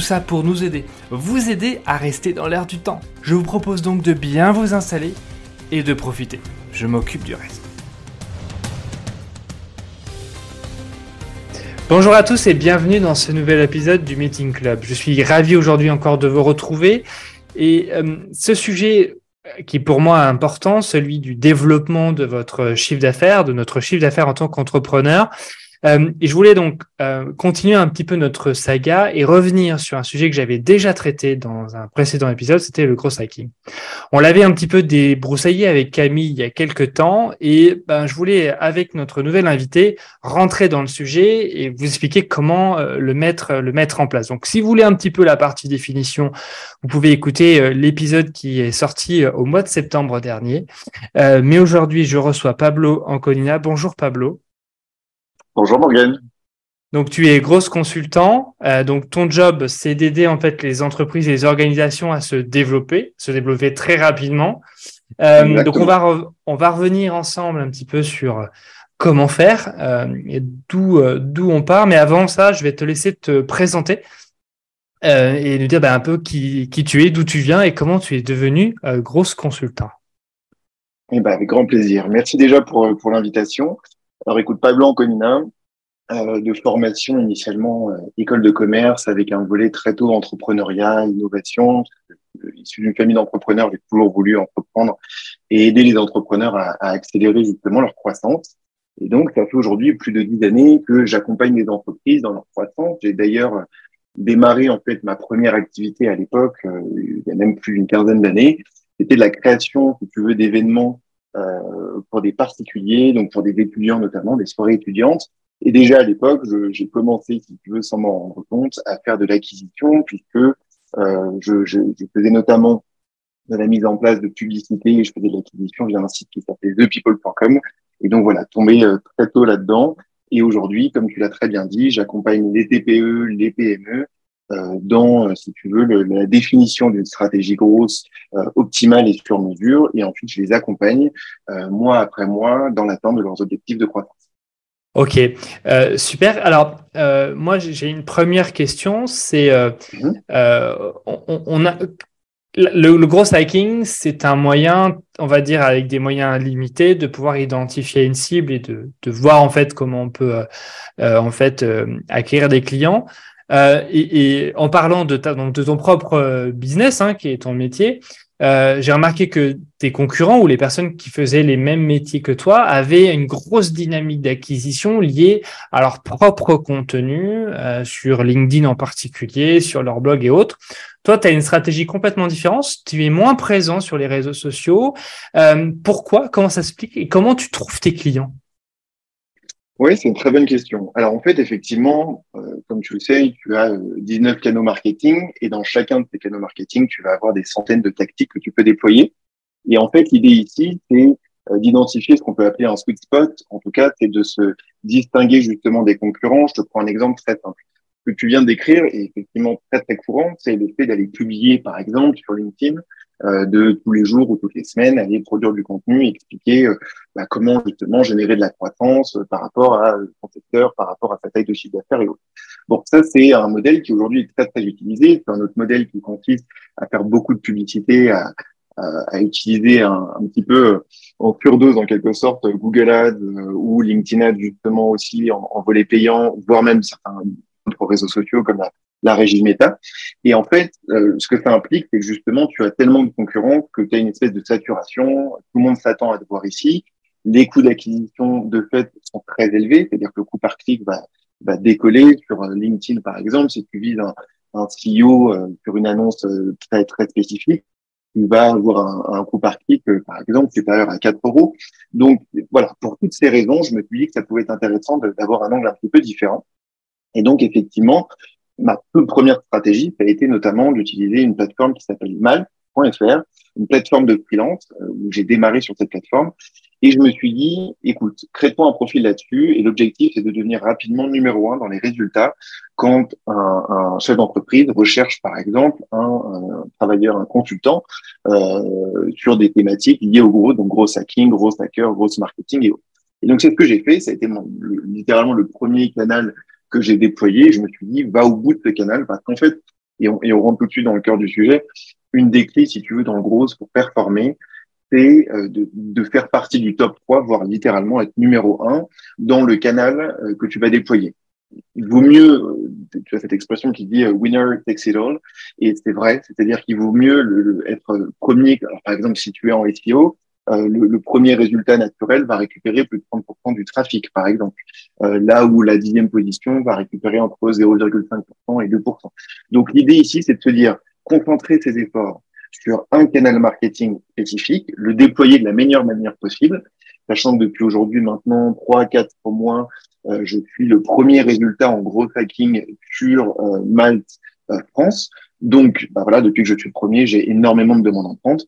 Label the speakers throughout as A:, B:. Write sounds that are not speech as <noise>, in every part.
A: Ça pour nous aider, vous aider à rester dans l'air du temps. Je vous propose donc de bien vous installer et de profiter. Je m'occupe du reste. Bonjour à tous et bienvenue dans ce nouvel épisode du Meeting Club. Je suis ravi aujourd'hui encore de vous retrouver et euh, ce sujet qui pour moi est important, celui du développement de votre chiffre d'affaires, de notre chiffre d'affaires en tant qu'entrepreneur, euh, et je voulais donc euh, continuer un petit peu notre saga et revenir sur un sujet que j'avais déjà traité dans un précédent épisode, c'était le gros hacking. On l'avait un petit peu débroussaillé avec Camille il y a quelques temps et ben, je voulais, avec notre nouvel invité, rentrer dans le sujet et vous expliquer comment euh, le, mettre, le mettre en place. Donc si vous voulez un petit peu la partie définition, vous pouvez écouter l'épisode qui est sorti au mois de septembre dernier. mais aujourd'hui, je reçois Pablo Anconina. Bonjour Pablo.
B: Bonjour Morgan.
A: Donc tu es grosse consultant. Euh, donc ton job, c'est d'aider en fait les entreprises et les organisations à se développer, se développer très rapidement. Euh, donc on va on va revenir ensemble un petit peu sur comment faire euh, et d'où d'où on part. Mais avant ça, je vais te laisser te présenter et nous dire ben, un peu qui, qui tu es, d'où tu viens et comment tu es devenu grosse consultant.
B: Eh ben, avec grand plaisir. Merci déjà pour, pour l'invitation. Alors écoute, Pablo Anconina, euh, de formation initialement euh, école de commerce avec un volet très tôt entrepreneuriat, innovation. Issu d'une famille d'entrepreneurs, j'ai toujours voulu entreprendre et aider les entrepreneurs à, à, accélérer justement leur croissance. Et donc, ça fait aujourd'hui plus de dix années que j'accompagne les entreprises dans leur croissance. J'ai d'ailleurs démarré en fait ma première activité à l'époque, euh, il y a même plus d'une quinzaine d'années. C'était de la création, si tu veux, d'événements euh, pour des particuliers, donc pour des étudiants notamment, des soirées étudiantes. Et déjà à l'époque, j'ai commencé, si tu veux, sans m'en rendre compte, à faire de l'acquisition, puisque euh, je, je, je, faisais notamment de la mise en place de publicité, et je faisais de l'acquisition via un site qui s'appelait thepeople.com. Et donc voilà, tombé euh, très tôt là-dedans. Et aujourd'hui, comme tu l'as très bien dit, j'accompagne les TPE, les PME euh, dans, euh, si tu veux, le, la définition d'une stratégie grosse, euh, optimale et sur mesure. Et ensuite, je les accompagne mois après mois dans l'atteinte de leurs objectifs de croissance.
A: Ok, euh, super. Alors, euh, moi, j'ai une première question. C'est, euh, mhm. on, on, a le, le, gros hacking, c'est un moyen, on va dire, avec des moyens limités, de pouvoir identifier une cible et de, de voir en fait comment on peut en fait acquérir des clients. Euh, et, et, en parlant de, ta, donc de ton propre euh, business, hein, qui est ton métier, euh, j'ai remarqué que tes concurrents ou les personnes qui faisaient les mêmes métiers que toi avaient une grosse dynamique d'acquisition liée à leur propre contenu, euh, sur LinkedIn en particulier, sur leur blog et autres. Toi, tu as une stratégie complètement différente, tu es moins présent sur les réseaux sociaux. Euh, pourquoi? Comment ça s'explique? Et comment tu trouves tes clients?
B: Oui, c'est une très bonne question. Alors en fait, effectivement, euh, comme tu le sais, tu as 19 euh, canaux marketing et dans chacun de ces canaux marketing, tu vas avoir des centaines de tactiques que tu peux déployer. Et en fait, l'idée ici, c'est euh, d'identifier ce qu'on peut appeler un sweet spot. En tout cas, c'est de se distinguer justement des concurrents. Je te prends un exemple très simple que tu viens d'écrire est effectivement très très courant, c'est le fait d'aller publier par exemple sur LinkedIn de tous les jours ou toutes les semaines, aller produire du contenu expliquer euh, bah, comment justement générer de la croissance euh, par rapport à son secteur, par rapport à sa taille de chiffre d'affaires et autres. Bon, ça c'est un modèle qui aujourd'hui est très très utilisé. C'est un autre modèle qui consiste à faire beaucoup de publicité, à, à, utiliser un, petit peu en pure dose en quelque sorte Google Ads ou LinkedIn Ads justement aussi en, en volet payant, voire même certains autres réseaux sociaux comme la, la régie méta. Et en fait, euh, ce que ça implique, c'est que justement, tu as tellement de concurrents que tu as une espèce de saturation. Tout le monde s'attend à te voir ici. Les coûts d'acquisition, de fait, sont très élevés. C'est-à-dire que le coût par clic va, va décoller sur euh, LinkedIn, par exemple. Si tu vises un, un CEO euh, sur une annonce très, très spécifique, tu vas avoir un, un coût par clic, par exemple, supérieur à 4 euros. Donc, voilà, pour toutes ces raisons, je me suis dit que ça pouvait être intéressant d'avoir un angle un petit peu différent. Et donc, effectivement, ma première stratégie, ça a été notamment d'utiliser une plateforme qui s'appelle mal.fr, une plateforme de freelance euh, où j'ai démarré sur cette plateforme. Et je me suis dit, écoute, crée-toi un profil là-dessus. Et l'objectif, c'est de devenir rapidement numéro un dans les résultats quand un, chef d'entreprise recherche, par exemple, un, travailleur, un consultant euh, sur des thématiques liées au gros, donc gros hacking, gros hacker, gros marketing et autres. Et donc, c'est ce que j'ai fait. Ça a été littéralement le premier canal que j'ai déployé. Je me suis dit, va au bout de ce canal parce qu'en fait, et on, et on rentre tout de suite dans le cœur du sujet, une des clés, si tu veux, dans le gros, pour performer, c'est euh, de, de, faire partie du top 3, voire littéralement être numéro 1 dans le canal euh, que tu vas déployer. Il vaut mieux, euh, tu as cette expression qui dit winner takes it all, et c'est vrai, c'est-à-dire qu'il vaut mieux le, être premier. Alors, par exemple, si tu es en SEO, euh, le, le, premier résultat naturel va récupérer plus de 30% du trafic, par exemple, euh, là où la dixième position va récupérer entre 0,5% et 2%. Donc l'idée ici, c'est de se dire, concentrer ses efforts sur un canal marketing spécifique, le déployer de la meilleure manière possible, sachant que depuis aujourd'hui maintenant trois quatre mois, euh, je suis le premier résultat en gros hacking sur euh, Malte euh, France. Donc bah voilà, depuis que je suis le premier, j'ai énormément de demandes entrantes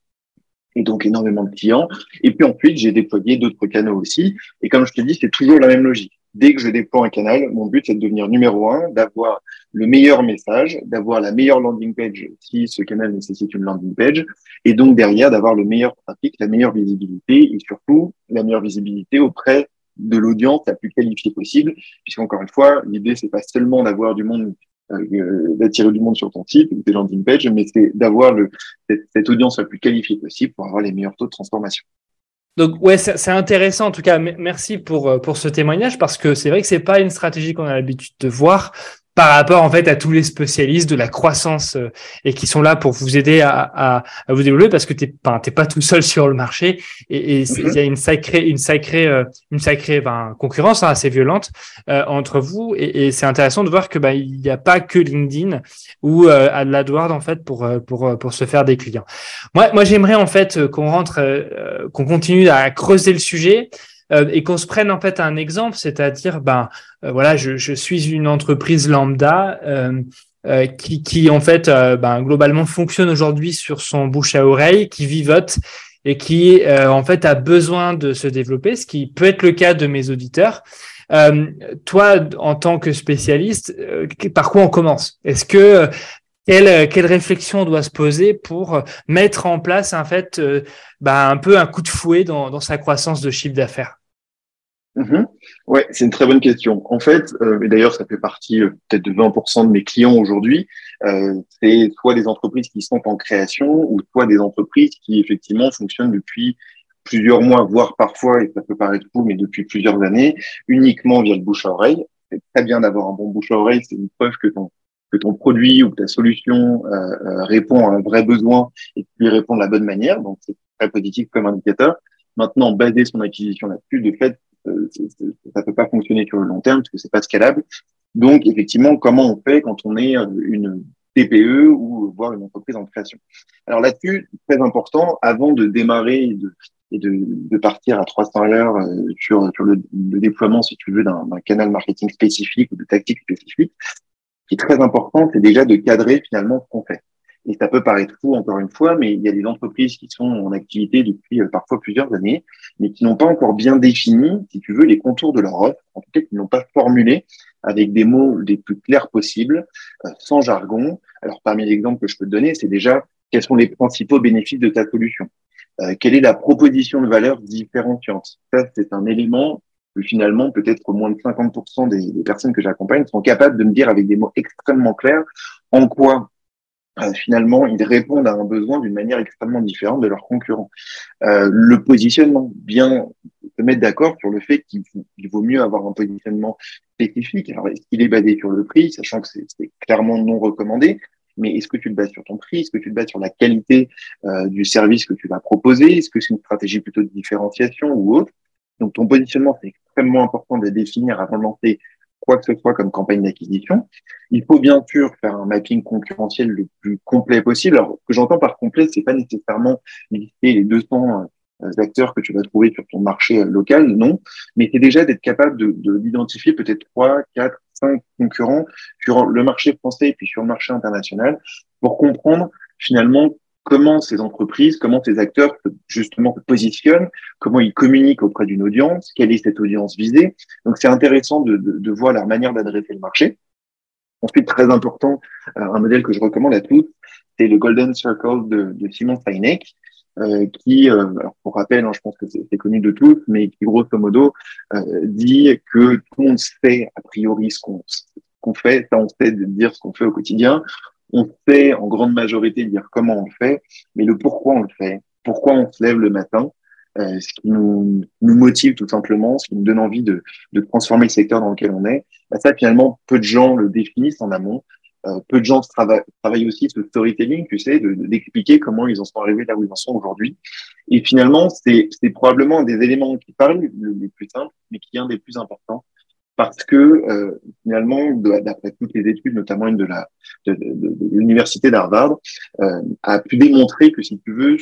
B: et donc énormément de clients. Et puis ensuite, j'ai déployé d'autres canaux aussi. Et comme je te dis, c'est toujours la même logique. Dès que je déploie un canal, mon but, c'est de devenir numéro un, d'avoir le meilleur message, d'avoir la meilleure landing page si ce canal nécessite une landing page, et donc derrière, d'avoir le meilleur trafic, la meilleure visibilité et surtout la meilleure visibilité auprès de l'audience la plus qualifiée possible, puisqu'encore une fois, l'idée, c'est pas seulement d'avoir du monde d'attirer du monde sur ton site ou tes landing pages, mais c'est d'avoir cette, cette audience la plus qualifiée possible pour avoir les meilleurs taux de transformation.
A: Donc ouais, c'est intéressant en tout cas. Merci pour euh, pour ce témoignage parce que c'est vrai que c'est pas une stratégie qu'on a l'habitude de voir par rapport en fait à tous les spécialistes de la croissance euh, et qui sont là pour vous aider à, à, à vous développer parce que t'es t'es pas tout seul sur le marché et, mhm. il y a une sacrée une sacrée euh, une sacrée ben, concurrence hein, assez violente euh, entre vous et, et c'est intéressant de voir que ben il n'y a pas que LinkedIn ou euh, AdWords en fait pour pour pour se faire des clients. Moi moi j'aimerais en fait qu'on rentre qu'on continue à creuser le sujet euh, et qu'on se prenne en fait un exemple, c'est-à-dire, ben euh, voilà, je, je, suis une entreprise lambda. Euh, qui, qui, en fait ben, globalement fonctionne aujourd'hui sur son bouche à oreille, qui vivote et qui en fait a besoin de se développer, ce qui peut être le cas de mes auditeurs. Euh, toi, en tant que spécialiste, par quoi on commence? Est-ce que quelle, quelle, réflexion on doit se poser pour mettre en place en fait ben, un peu un coup de fouet dans, sa croissance de chiffre d'affaires?
B: Mhm. Ouais, c'est une très bonne question. En fait, euh, et d'ailleurs, ça fait partie euh, peut-être de 20% de mes clients aujourd'hui. Euh, c'est soit des entreprises qui sont en création ou soit des entreprises qui effectivement fonctionnent depuis plusieurs mois, voire parfois, et ça peut paraître fou, mais depuis plusieurs années, uniquement via le bouche à oreille. C'est très bien d'avoir un bon bouche à oreille. C'est une preuve que ton que ton produit ou ta solution euh, euh, répond à un vrai besoin et que tu lui réponds de la bonne manière. Donc, c'est très positif comme indicateur. Maintenant, baser son acquisition là-dessus, de fait, euh, ça peut pas fonctionner sur le long terme parce que c'est pas scalable. Donc, effectivement, comment on fait quand on est euh, une TPE ou voire une entreprise en création? Alors là-dessus, très important, avant de démarrer et de, et de, de partir à 300 heures euh, sur, sur le, le, déploiement, si tu veux, d'un canal marketing spécifique ou de tactique spécifique, qui est très important, c'est déjà de cadrer finalement ce qu'on fait. Et ça peut paraître fou encore une fois, mais il y a des entreprises qui sont en activité depuis euh, parfois plusieurs années, mais qui n'ont pas encore bien défini, si tu veux, les contours de leur offre, en tout cas qui n'ont pas formulé avec des mots les plus clairs possibles, euh, sans jargon. Alors parmi les exemples que je peux te donner, c'est déjà quels sont les principaux bénéfices de ta solution. Euh, quelle est la proposition de valeur différenciante Ça, c'est un élément finalement, peut-être moins de 50% des, des personnes que j'accompagne sont capables de me dire avec des mots extrêmement clairs en quoi euh, finalement, ils répondent à un besoin d'une manière extrêmement différente de leurs concurrents. Euh, le positionnement, bien se mettre d'accord sur le fait qu'il vaut mieux avoir un positionnement spécifique. Alors, est-ce qu'il est basé sur le prix, sachant que c'est clairement non recommandé, mais est-ce que tu le bases sur ton prix? Est-ce que tu le bases sur la qualité euh, du service que tu vas proposer? Est-ce que c'est une stratégie plutôt de différenciation ou autre? Donc, ton positionnement, c'est extrêmement important de définir avant de lancer quoi que ce soit comme campagne d'acquisition. Il faut bien sûr faire un mapping concurrentiel le plus complet possible. Alors, ce que j'entends par complet, c'est pas nécessairement lister les 200 euh, acteurs que tu vas trouver sur ton marché euh, local, non, mais c'est déjà d'être capable de, d'identifier peut-être 3, 4, cinq concurrents sur le marché français et puis sur le marché international pour comprendre finalement comment ces entreprises, comment ces acteurs justement se positionnent, comment ils communiquent auprès d'une audience, quelle est cette audience visée. Donc c'est intéressant de, de, de, voir leur manière d'adresser le marché. Ensuite, très important, euh, un modèle que je recommande à tous, c'est le Golden Circle de, de Simon Sinek, euh, qui, euh, pour rappel, hein, je pense que c'est connu de tous, mais qui grosso modo euh, dit que tout le monde sait a priori ce qu'on fait, ça on sait de dire ce qu'on fait au quotidien, on sait en grande majorité dire comment on le fait, mais le pourquoi on le fait, pourquoi on se lève le matin, euh, ce qui nous, nous motive tout simplement, ce qui nous donne envie de, de transformer le secteur dans lequel on est, bah ça finalement peu de gens le définissent en amont. Euh, peu de gens travaillent, aussi ce storytelling, tu sais, d'expliquer de, comment ils en sont arrivés là où ils en sont aujourd'hui. Et finalement, c'est probablement un des éléments qui parlent les plus simples, mais qui est un des plus importants parce que euh, finalement, d'après toutes les études, notamment une de la de l'université d'Harvard, euh, a pu démontrer que si tu veux,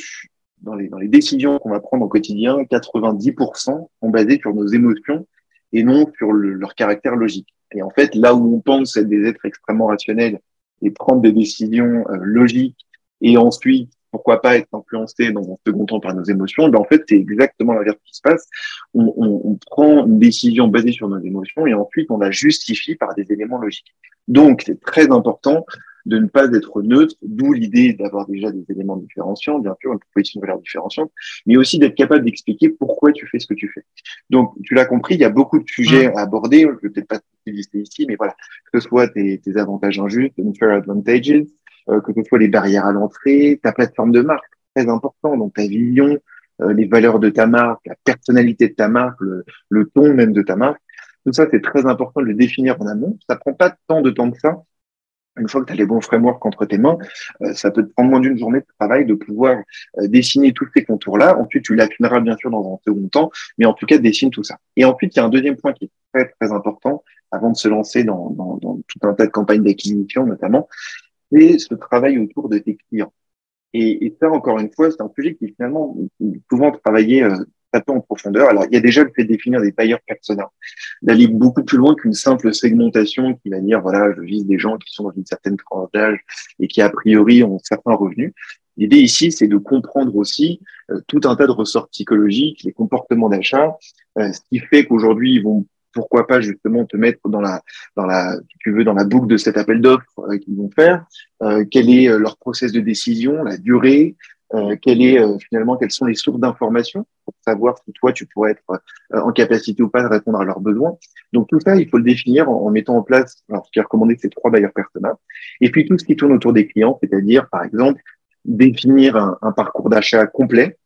B: dans les, dans les décisions qu'on va prendre au quotidien, 90% sont basées sur nos émotions et non sur le, leur caractère logique. Et en fait, là où on pense être des êtres extrêmement rationnels et prendre des décisions euh, logiques et ensuite pourquoi pas être influencé dans un second temps par nos émotions, ben en fait, c'est exactement l'inverse qui se passe. On, on, on, prend une décision basée sur nos émotions et ensuite on la justifie par des éléments logiques. Donc, c'est très important de ne pas être neutre, d'où l'idée d'avoir déjà des éléments différenciants, bien sûr, une proposition de valeur différenciante, mais aussi d'être capable d'expliquer pourquoi tu fais ce que tu fais. Donc, tu l'as compris, il y a beaucoup de sujets mmh. à aborder, je ne vais peut-être pas lister ici, mais voilà, que ce soit tes, tes avantages injustes, unfair advantages, euh, que ce soit les barrières à l'entrée, ta plateforme de marque, très important, donc ta vision, euh, les valeurs de ta marque, la personnalité de ta marque, le, le ton même de ta marque. Tout ça, c'est très important de le définir en amont. Ça prend pas tant de temps que ça. Une fois que tu as les bons frameworks entre tes mains, euh, ça peut te prendre moins d'une journée de travail de pouvoir dessiner tous ces contours-là. Ensuite, tu l'affineras bien sûr dans un second temps, mais en tout cas, dessine tout ça. Et ensuite, il y a un deuxième point qui est très, très important avant de se lancer dans, dans, dans tout un tas de campagnes d'acquisition notamment, c'est ce travail autour de tes clients. Et, et ça, encore une fois, c'est un sujet qui finalement souvent travaillé euh, un peu en profondeur. Alors, il y a déjà le fait de définir des tailleurs persona, d'aller beaucoup plus loin qu'une simple segmentation qui va dire, voilà, je vise des gens qui sont dans une certaine tranche d'âge et qui, a priori, ont certains revenus. L'idée ici, c'est de comprendre aussi euh, tout un tas de ressorts psychologiques, les comportements d'achat, euh, ce qui fait qu'aujourd'hui, ils vont pourquoi pas justement te mettre dans la, dans la, tu veux, dans la boucle de cet appel d'offres euh, qu'ils vont faire. Euh, quel est euh, leur process de décision, la durée, euh, quel est finalement quelles sont les sources d'informations pour savoir si toi tu pourrais être en capacité ou pas de répondre à leurs besoins. Donc tout ça, il faut le définir en, mettant en place, alors ce qui est recommandé, c'est trois bailleurs persona. Et puis tout ce qui tourne autour des clients, c'est-à-dire par exemple définir un, un parcours d'achat complet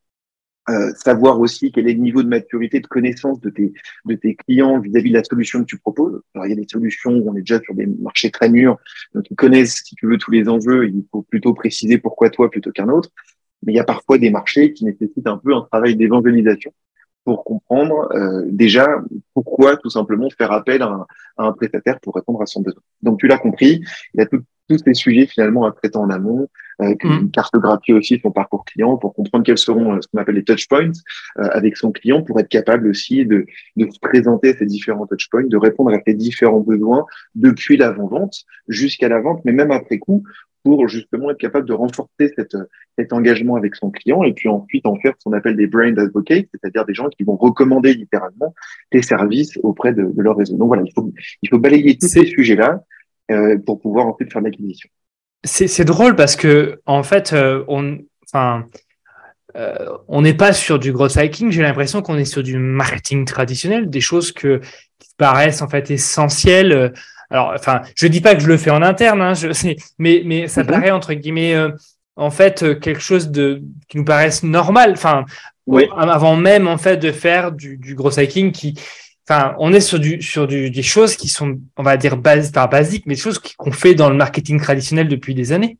B: euh, savoir aussi quel est le niveau de maturité, de connaissance de tes, de tes clients vis-à-vis de la solution que tu proposes. Alors, il y a des solutions où on est déjà sur des marchés très mûrs, donc ils connaissent, si tu veux, tous les enjeux. Il faut plutôt préciser pourquoi toi plutôt qu'un autre. Mais il y a parfois des marchés qui nécessitent un peu un travail d'évangélisation pour comprendre euh, déjà pourquoi tout simplement faire appel à un, à un, prestataire pour répondre à son besoin. Donc tu l'as compris, il y a tout, tous ces sujets finalement à traiter en amont, avec une mm. cartographie aussi son parcours client pour comprendre quels seront euh, ce qu'on appelle les touch points euh, avec son client pour être capable aussi de, de se présenter ces différents touch points, de répondre à ses différents besoins depuis l'avant-vente jusqu'à la vente, mais même après coup pour justement être capable de renforcer cette, cet engagement avec son client et puis ensuite en faire ce qu'on appelle des brand advocates, c'est-à-dire des gens qui vont recommander littéralement tes services auprès de, de leur réseau. Donc voilà, il faut, il faut balayer tous ces sujets-là euh, pour pouvoir ensuite faire l'acquisition.
A: C'est drôle parce que en fait, euh, on, enfin, euh, on n'est pas sur du gros hacking. J'ai l'impression qu'on est sur du marketing traditionnel, des choses que qui paraissent en fait essentielles. Alors, enfin, je dis pas que je le fais en interne, hein, je <laughs> sais, mais mais ça mhm. paraît entre guillemets en fait quelque chose de qui nous paraisse normal. Enfin, oui. avant même en fait de faire du, du gros hacking qui Enfin, on est sur du sur du, des choses qui sont, on va dire, base, basiques, mais des choses qu'on fait dans le marketing traditionnel depuis des années.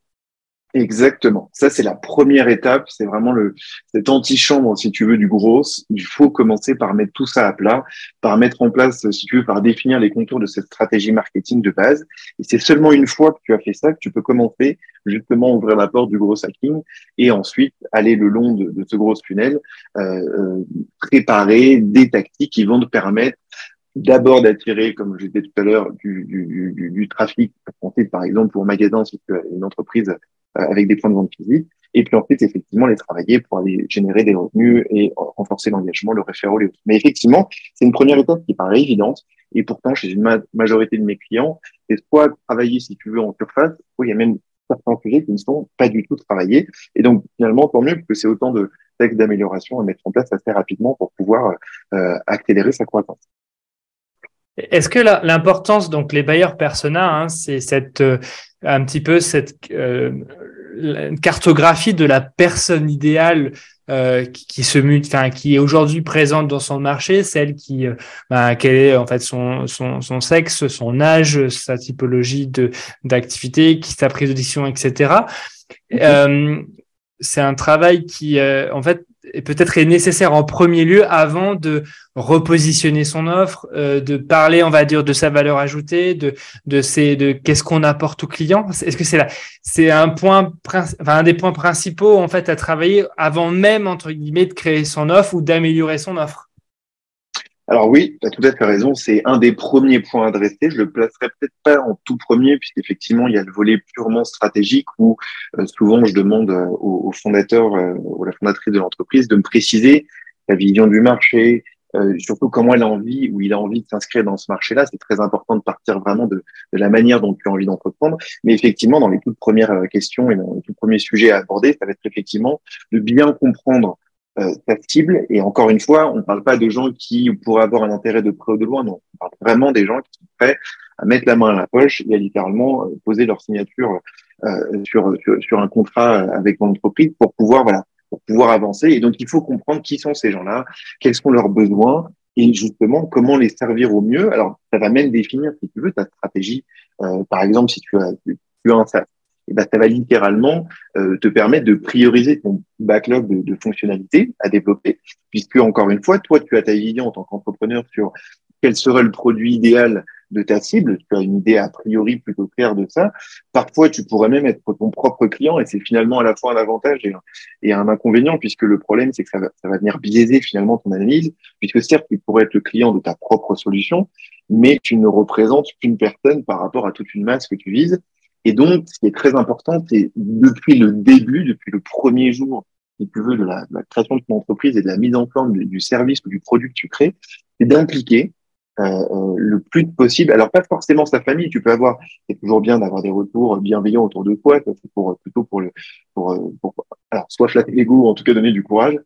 B: Exactement. Ça, c'est la première étape. C'est vraiment le, cette antichambre, si tu veux, du gros. Il faut commencer par mettre tout ça à plat, par mettre en place, si tu veux, par définir les contours de cette stratégie marketing de base. Et c'est seulement une fois que tu as fait ça que tu peux commencer justement ouvrir la porte du gros hacking et ensuite aller le long de, de ce gros tunnel, euh, euh, préparer des tactiques qui vont te permettre d'abord d'attirer, comme je disais tout à l'heure, du, du, du, du, trafic, par exemple, pour magasin, c'est une entreprise avec des points de vente physiques, et puis ensuite, effectivement, les travailler pour aller générer des revenus et renforcer l'engagement, le référent. Mais effectivement, c'est une première étape qui paraît évidente, et pourtant, chez une majorité de mes clients, c'est soit travailler, si tu veux, en surface, soit il y a même certains sujets qui ne sont pas du tout travaillés. Et donc, finalement, tant mieux que c'est autant de textes d'amélioration à mettre en place assez rapidement pour pouvoir euh, accélérer sa croissance.
A: Est-ce que l'importance, donc les bailleurs persona, hein, c'est cette euh, un petit peu cette euh, cartographie de la personne idéale euh, qui, se mute, enfin qui est aujourd'hui présente dans son marché, celle qui, euh, bah, quel est en fait son, son, son, sexe, son âge, sa typologie de d'activité, qui sa prise d'audition, etc. Euh, c'est un travail qui, euh, en fait, peut-être est nécessaire en premier lieu avant de repositionner son offre, euh, de parler, on va dire, de sa valeur ajoutée, de de ces, de qu'est-ce qu'on apporte au client. Est-ce que c'est c'est un point, un des points principaux en fait à travailler avant même entre guillemets de créer son offre ou d'améliorer son offre?
B: Alors oui, tu as tout à fait raison, c'est un des premiers points adressés. Je le placerai peut-être pas en tout premier, puisqu'effectivement, il y a le volet purement stratégique où euh, souvent je demande euh, au, fondateur euh, ou la fondatrice de l'entreprise de me préciser la vision du marché, surtout comment elle a envie ou il a envie de s'inscrire dans ce marché-là. C'est très important de partir vraiment de, de, la manière dont tu as envie d'entreprendre. Mais effectivement, dans les toutes premières questions et dans les tout premiers sujets à aborder, ça va être effectivement de bien comprendre euh, ta cible. Et encore une fois, on ne parle pas de gens qui pourraient avoir un intérêt de près ou de loin, non. On parle vraiment des gens qui sont prêts à mettre la main à la poche et à littéralement euh, poser leur signature euh, sur, sur, un contrat avec mon entreprise pour pouvoir, voilà, pour pouvoir avancer. Et donc, il faut comprendre qui sont ces gens-là, quels sont leurs besoins et justement comment les servir au mieux. Alors, ça va même définir, si tu veux, ta stratégie. Euh, par exemple, si tu as, tu as un et ben, ça va littéralement euh, te permettre de prioriser ton backlog de, fonctionnalités à développer, puisque encore une fois, toi, tu as ta vision en tant qu'entrepreneur sur quel serait le produit idéal de ta cible. Tu as une idée a priori plutôt claire de ça. Parfois, tu pourrais même être ton propre client et c'est finalement à la fois un avantage et un, et un inconvénient puisque le problème, c'est que ça va, ça va venir biaiser finalement ton analyse puisque certes, tu pourrais être le client de ta propre solution, mais tu ne représentes qu'une personne par rapport à toute une masse que tu vises et donc, ce qui est très important, c'est depuis le début, depuis le premier jour, si tu veux, de la, création de ton entreprise et de la mise en forme du, service ou du produit que tu crées, c'est d'impliquer euh, euh, le plus possible. Alors, pas forcément sa famille. Tu peux avoir, c'est toujours bien d'avoir des retours bienveillants autour de toi, pour plutôt pour le, pour, pour alors soit flatter l'ego, en tout cas donner du courage,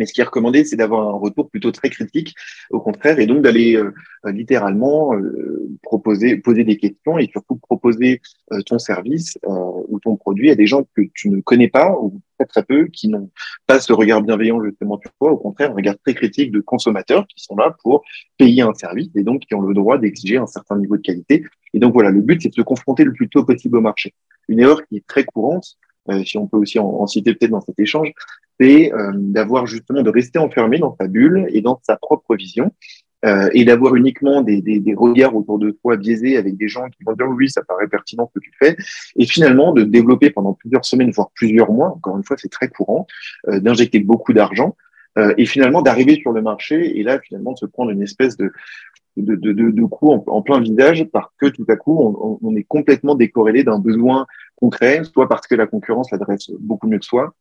B: mais ce qui est recommandé, c'est d'avoir un retour plutôt très critique, au contraire, et donc d'aller euh, euh, littéralement euh, proposer, poser des questions et surtout proposer ton service ou ton produit à des gens que tu ne connais pas ou très très peu, qui n'ont pas ce regard bienveillant justement sur toi, au contraire, un regard très critique de consommateurs qui sont là pour payer un service et donc qui ont le droit d'exiger un certain niveau de qualité. Et donc voilà, le but, c'est de se confronter le plus tôt possible au marché. Une erreur qui est très courante, si on peut aussi en citer peut-être dans cet échange, c'est euh, d'avoir justement de rester enfermé dans sa bulle et dans sa propre vision euh, et d'avoir uniquement des, des, des, regards autour de toi biaisés avec des gens qui vont dire oui, ça paraît pertinent ce que tu fais, et finalement de développer pendant plusieurs semaines, voire plusieurs mois, encore une fois c'est très courant, euh, d'injecter beaucoup d'argent, euh, et finalement d'arriver sur le marché, et là finalement de se prendre une espèce de, de, de, de, de coup en, en, plein visage parce que tout à coup on, on est complètement décorrélé d'un besoin concret, soit parce que la concurrence l'adresse beaucoup mieux que soi,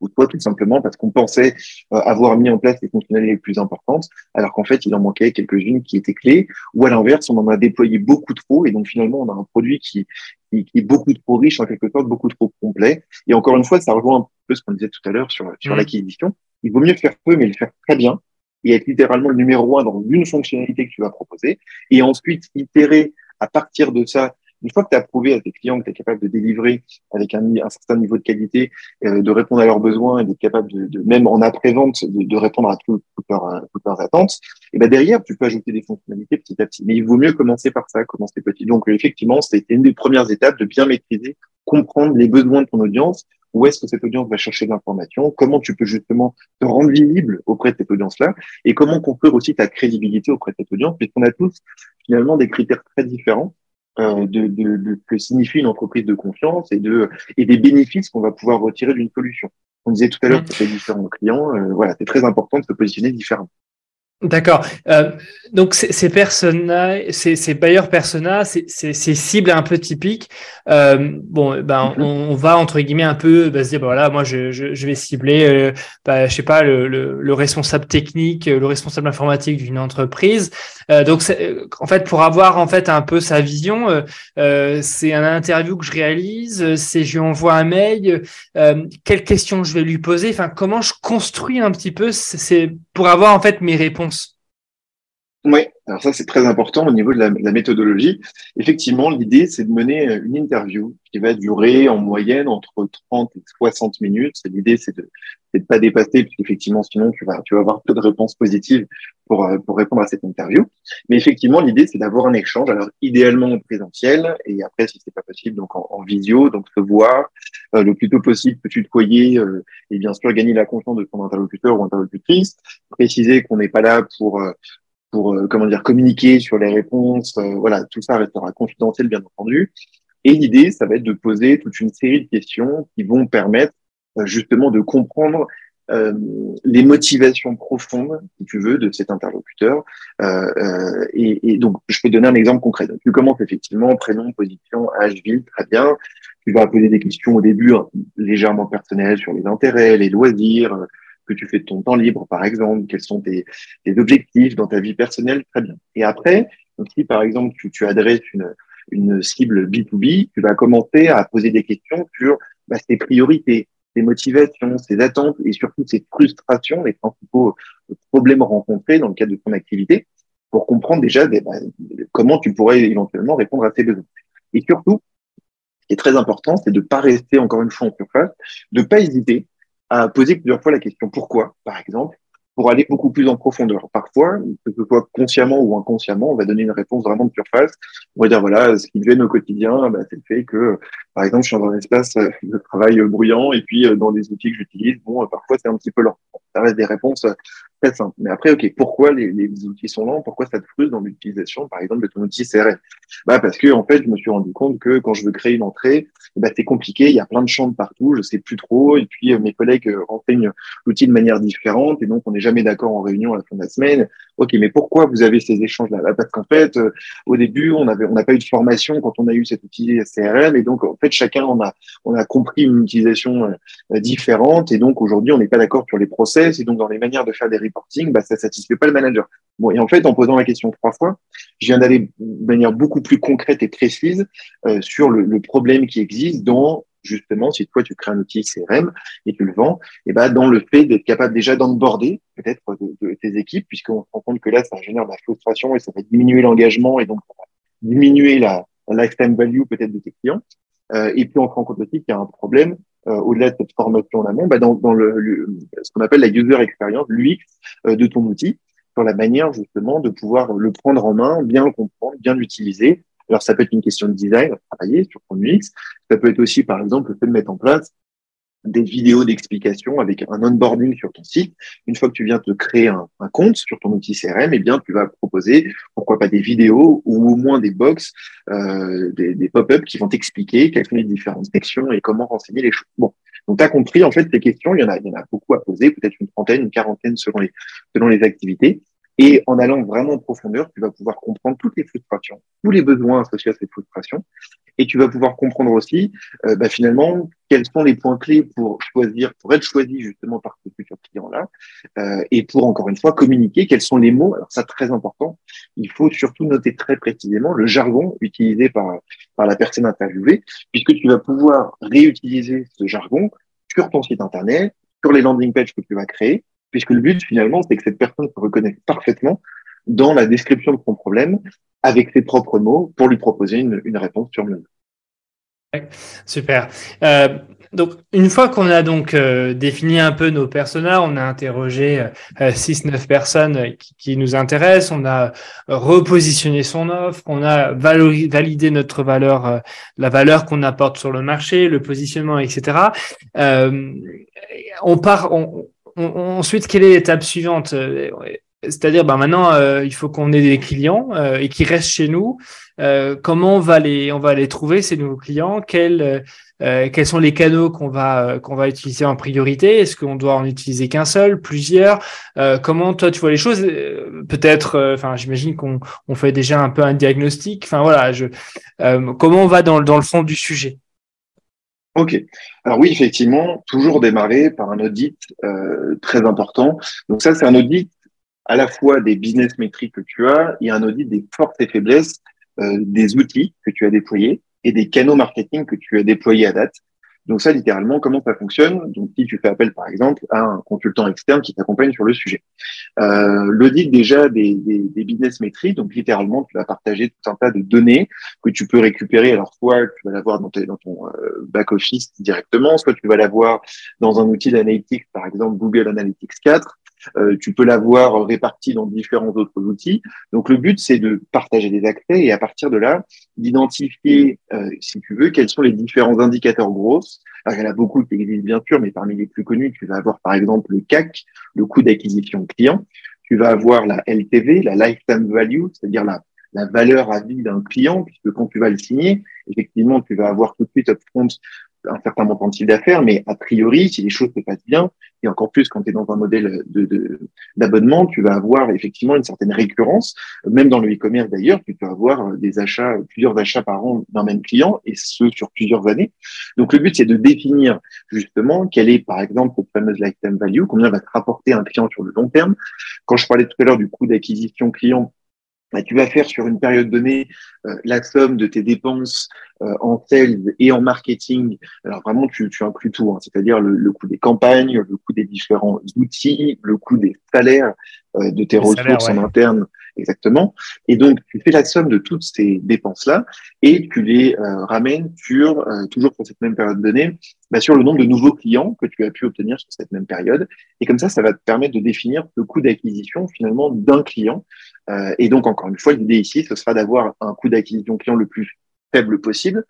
B: ou toi tout simplement parce qu'on pensait euh, avoir mis en place les fonctionnalités les plus importantes, alors qu'en fait, il en manquait quelques-unes qui étaient clés, ou à l'inverse, on en a déployé beaucoup trop, et donc finalement, on a un produit qui, qui, est beaucoup trop riche, en quelque sorte, beaucoup trop complet. Et encore une fois, ça rejoint un peu ce qu'on disait tout à l'heure sur, sur mmh. l'acquisition. Il vaut mieux faire peu, mais le faire très bien, et être littéralement le numéro un dans une fonctionnalité que tu vas proposer, et ensuite itérer à partir de ça une fois que tu as prouvé à tes clients que tu es capable de délivrer avec un, certain niveau de qualité, euh, de répondre à leurs besoins et d'être capable de, de, même en après-vente, de, de, répondre à tout, toutes, leurs, leurs attentes, et ben derrière, tu peux ajouter des fonctionnalités petit à petit. Mais il vaut mieux commencer par ça, commencer petit. Donc effectivement, c'était une des premières étapes de bien maîtriser, comprendre les besoins de ton audience, où est-ce que cette audience va chercher de l'information, comment tu peux justement te rendre visible auprès de cette audience-là, et comment construire aussi ta crédibilité auprès de cette audience, puisqu'on a tous finalement des critères très différents. euh, de, de, de, que signifie une entreprise de confiance et, de, et des bénéfices qu'on va pouvoir retirer d'une solution. On disait tout à l'heure que c'était différents clients. Euh, voilà, c'est très important de se positionner différemment.
A: D'accord. Euh, donc ces personas, ces, ces bailleurs persona, ces, cibles un peu typiques. Euh, bon, ben mhm. on, va entre guillemets un peu bah, se dire bah, voilà, moi je, je, vais cibler, euh, bah, je sais pas, le, le, responsable technique, le responsable informatique d'une entreprise. Euh, donc en fait, pour avoir en fait un peu sa vision, c'est un interview que je réalise, c'est je lui envoie un mail, quelles questions je vais lui poser, enfin comment je construis un petit peu, c'est pour avoir en fait mes réponses
B: oui, alors ça c'est très important au niveau de la, méthodologie. Effectivement, l'idée c'est de mener euh, une interview qui va durer en moyenne entre 30 et 60 minutes. L'idée c'est de ne pas dépasser, puisqu'effectivement sinon tu vas, tu vas avoir peu de réponses positives pour, euh, pour répondre à cette interview. Mais effectivement, l'idée c'est d'avoir un échange, alors idéalement en présentiel, et après si c'est pas possible, donc en, visio, donc se voir euh, le plus tôt possible, que tu te euh, et bien sûr gagner la confiance de ton interlocuteur ou interlocutrice, préciser qu'on n'est pas là pour euh, comment dire communiquer sur les réponses. Euh, voilà, tout ça restera confidentiel bien entendu. Et l'idée, ça va être de poser toute une série de questions qui vont permettre euh, justement de comprendre les motivations profondes, si tu veux, de cet interlocuteur. Et, et, donc, je peux donner un exemple concret. Donc, tu commences effectivement prénom, position, âge, ville, très bien. Tu vas poser des questions au début hein, légèrement personnelles sur les intérêts, les loisirs, que tu fais de ton temps libre, par exemple, quels sont tes, objectifs dans ta vie personnelle, très bien. Et après, si par exemple tu, tu adresses une, une cible B2B, tu vas commencer à poser des questions sur bah, tes priorités, tes motivations, tes attentes et surtout tes frustrations, les principaux problèmes rencontrés dans le cadre de ton activité, pour comprendre déjà bah, comment tu pourrais éventuellement répondre à tes besoins. Et surtout, ce qui est très important, c'est de ne pas rester encore une fois en surface, de ne pas hésiter à poser plusieurs fois la question pourquoi, par exemple, pour aller beaucoup plus en profondeur. Parfois, que ce soit consciemment ou inconsciemment, on va donner une réponse vraiment de surface. On va dire, voilà, ce qui me gêne au quotidien, bah, c'est le fait que, par exemple, je suis dans un espace euh, de travail bruyant et puis euh, dans des outils que j'utilise, bon, euh, parfois c'est un petit peu lent. Ça reste des réponses simple. Mais après, OK, pourquoi les, les outils sont lents? Pourquoi ça te frustre dans l'utilisation, par exemple, de ton outil CRM bah, Parce que, en fait, je me suis rendu compte que quand je veux créer une entrée, bah, c'est compliqué, il y a plein de champs partout, je sais plus trop, et puis euh, mes collègues euh, renseignent l'outil de manière différente, et donc on n'est jamais d'accord en réunion à la fin de la semaine. OK, mais pourquoi vous avez ces échanges-là? Bah, Parce qu'en fait, euh, au début, on avait, on n'a pas eu de formation quand on a eu cet outil CRM, et donc, en fait, chacun on a, on a compris une utilisation différente, et donc aujourd'hui, on n'est pas d'accord sur les process, et donc dans les manières de faire des reporting, bah, ça satisfait pas le manager. Bon, et en fait, en posant la question trois fois, je viens d'aller de manière beaucoup plus concrète et précise euh, sur le, le, problème qui existe dans justement, si toi tu crées un outil CRM et tu le vends, et ben dans le fait d'être capable déjà d'onboarder peut-être de, tes équipes, puisqu'on se rend compte que là, ça génère de la frustration et ça va diminuer l'engagement et donc diminuer la, la lifetime value peut-être de tes clients. Euh, et puis on se rend compte aussi qu'il y a un problème euh, au-delà de cette formation en amont, bah dans, dans le, ce qu'on appelle la user experience, l'UX euh, de ton outil, sur la manière justement de pouvoir le prendre en main, bien le comprendre, bien l'utiliser. Alors ça peut être une question de design, travailler sur ton UX. Ça peut être aussi, par exemple, le fait de mettre en place des vidéos d'explication avec un onboarding sur ton site. Une fois que tu viens te créer un, compte sur ton outil CRM, eh bien, tu vas proposer, pourquoi pas des vidéos ou au moins des box, euh, des, des pop-up qui vont t'expliquer quelles sont les différentes sections et comment renseigner les choses. Bon. Donc, tu as compris, en fait, ces questions, il y en a, il y en a beaucoup à poser, peut-être une trentaine, une quarantaine selon les, selon les activités. Et en allant vraiment en profondeur, tu vas pouvoir comprendre toutes les frustrations, tous les besoins associés à ces frustrations. Et tu vas pouvoir comprendre aussi, euh, bah, finalement, quels sont les points clés pour choisir, pour être choisi justement par ce futur client-là. Euh, et pour, encore une fois, communiquer quels sont les mots. Alors ça, très important. Il faut surtout noter très précisément le jargon utilisé par, par la personne interviewée, puisque tu vas pouvoir réutiliser ce jargon sur ton site Internet, sur les landing pages que tu vas créer, puisque le but finalement, c'est que cette personne se reconnaisse parfaitement dans la description de son problème avec ses propres mots pour lui proposer une, réponse sur mesure.
A: Super. Euh, donc, une fois qu'on a donc euh, défini un peu nos personas, on a interrogé 6-9 euh, personnes qui, qui, nous intéressent, on a repositionné son offre, on a validé notre valeur, la valeur qu'on apporte sur le marché, le positionnement, etc. on part, on, ensuite, quelle est l'étape suivante c'est-à-dire, bah, maintenant, euh, il faut qu'on ait des clients euh, et qui restent chez nous. Euh, comment on va les, on va les trouver ces nouveaux clients? Quels, quels sont les canaux qu'on va, qu'on va utiliser en priorité? Est-ce qu'on doit en utiliser qu'un seul, plusieurs? Comment toi tu vois les choses? Peut-être, enfin, j'imagine qu'on on fait déjà un peu un diagnostic. Enfin voilà, je, comment on va dans, dans le fond du sujet?
B: Ok. Alors oui, effectivement, toujours démarrer par un audit très important. Donc ça, c'est un audit à la fois des business métriques que tu as et un audit des forces et faiblesses euh, des outils que tu as déployés et des canaux marketing que tu as déployés à date. Donc ça, littéralement, comment ça fonctionne? Donc si tu fais appel, par exemple, à un consultant externe qui t'accompagne sur le sujet. Euh, L'audit déjà des, business métriques, donc littéralement, tu vas partager tout un tas de données que tu peux récupérer. Alors soit tu vas l'avoir dans, dans, ton euh, back office directement, soit tu vas l'avoir dans un outil d'analytics, par exemple Google Analytics 4, euh, tu peux l'avoir réparti dans différents autres outils. Donc le but, c'est de partager des accès et à partir de là, d'identifier, euh, si tu veux, quels sont les différents indicateurs grosses. Alors, il y en a beaucoup qui existent bien sûr, mais parmi les plus connus, tu vas avoir par exemple le CAC, le coût d'acquisition client. Tu vas avoir la LTV, la lifetime value, c'est-à-dire la, la valeur à vie d'un client, puisque quand tu vas le signer, effectivement, tu vas avoir tout de suite upfront un certain montant de chiffre d'affaires, mais a priori, si les choses se passent bien, et encore plus quand tu es dans un modèle de, d'abonnement, tu vas avoir effectivement une certaine récurrence. Même dans le e-commerce d'ailleurs, tu peux avoir des achats, plusieurs achats par an d'un même client, et ce sur plusieurs années. Donc le but, c'est de définir justement quelle est, par exemple, cette fameuse lifetime value, combien va te rapporter un client sur le long terme. Quand je parlais tout à l'heure du coût d'acquisition client, bah, tu vas faire sur une période donnée euh, la somme de tes dépenses euh, en sales et en marketing. Alors vraiment, tu, tu inclus tout, hein, c'est-à-dire le, coût des campagnes, le coût des différents outils, le coût des salaires euh, de tes ressources en interne, exactement. Et donc, tu fais la somme de toutes ces dépenses-là et tu les ramènes sur, toujours pour cette même période donnée, bah, sur le nombre de nouveaux clients que tu as pu obtenir sur cette même période. Et comme ça, ça va te permettre de définir le coût d'acquisition finalement d'un client euh, et donc, encore une fois, l'idée ici, ce sera d'avoir un coût d'acquisition client le plus faible possible.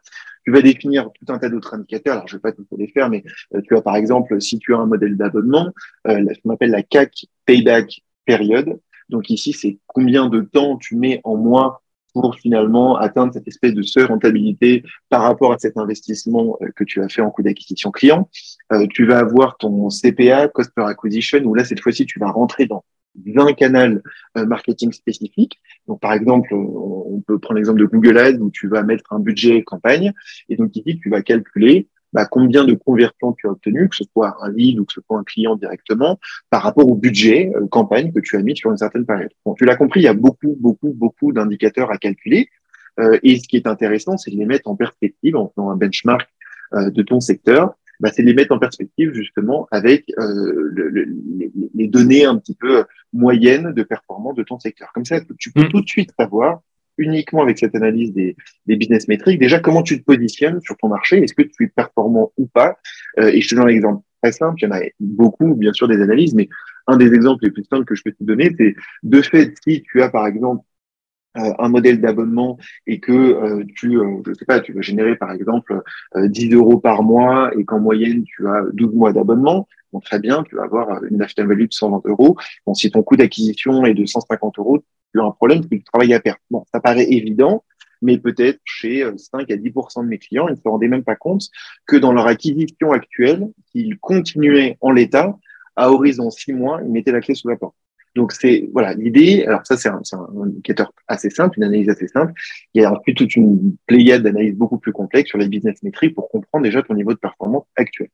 B: Tu vas définir tout un tas d'autres indicateurs. Alors, je vais pas tout les faire, mais euh, tu as par exemple, si tu as un modèle d'abonnement, euh, ce qu'on appelle la CAC Payback Period. Donc ici, c'est combien de temps tu mets en moins pour finalement atteindre cette espèce de seuil rentabilité par rapport à cet investissement que tu as fait en coût d'acquisition client. tu vas avoir ton CPA, Cost Per Acquisition, où là, cette fois-ci, tu vas rentrer dans d'un canal euh, marketing spécifique. Donc, par exemple, on peut prendre l'exemple de Google Ads où tu vas mettre un budget campagne et donc ici, tu vas calculer bah, combien de conversions tu as obtenu, que ce soit un lead ou que ce soit un client directement, par rapport au budget euh, campagne que tu as mis sur une certaine période. Bon, tu l'as compris, il y a beaucoup, beaucoup, beaucoup d'indicateurs à calculer. Euh, et ce qui est intéressant, c'est de les mettre en perspective en faisant un benchmark de ton secteur bah, c'est de les mettre en perspective justement avec euh, le, les, données un petit peu moyennes de performance de ton secteur. Comme ça, tu peux mm. tout de suite savoir uniquement avec cette analyse des, des, business métriques, déjà comment tu te positionnes sur ton marché, est-ce que tu es performant ou pas? Euh, et je te donne un exemple très simple, il y en a beaucoup, bien sûr, des analyses, mais un des exemples les plus simples que je peux te donner, c'est de fait, si tu as par exemple euh, un modèle d'abonnement et que euh, tu, euh, je sais pas, tu vas générer par exemple 10 euros par mois et qu'en moyenne tu as 12 mois d'abonnement, bon, très bien, tu vas avoir une lifetime value de 120 euros. Bon, si ton coût d'acquisition est de 150 euros, un problème, c'est que à perte. Bon, ça paraît évident, mais peut-être chez 5 à 10 de mes clients, ils ne se rendaient même pas compte que dans leur acquisition actuelle, s'ils continuaient en l'état, à horizon 6 mois, ils mettaient la clé sous la porte. Donc c'est voilà l'idée. Alors ça c'est un, un, indicateur assez simple, une analyse assez simple. Il y a ensuite toute une pléiade d'analyses beaucoup plus complexes sur les business métriques pour comprendre déjà ton niveau de performance actuel.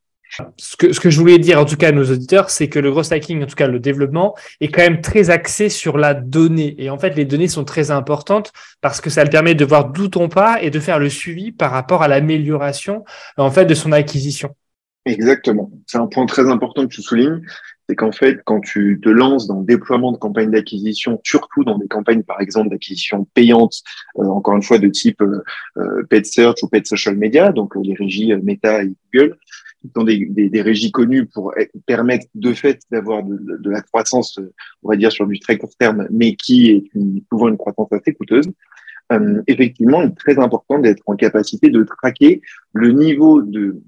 A: Ce que, je voulais dire en tout cas à nos auditeurs, c'est que le gros hacking, en tout cas le développement, est quand même très axé sur la donnée. Et en fait, les données sont très importantes parce que ça le permet de voir d'où on part et de faire le suivi par rapport à l'amélioration en fait de son acquisition.
B: Exactement. C'est un point très important que tu soulignes c'est qu'en fait, quand tu te lances dans le déploiement de campagnes d'acquisition, surtout dans des campagnes, par exemple, d'acquisition payante, euh, encore une fois, de type euh, euh, paid search ou paid social media, donc les régies Meta et Google, sont des, des, régies connues pour permettre de fait d'avoir de, la croissance, on va dire, sur du très court terme, mais qui est une, souvent une croissance assez coûteuse. Euh, effectivement, il est très important d'être en capacité de traquer le niveau de,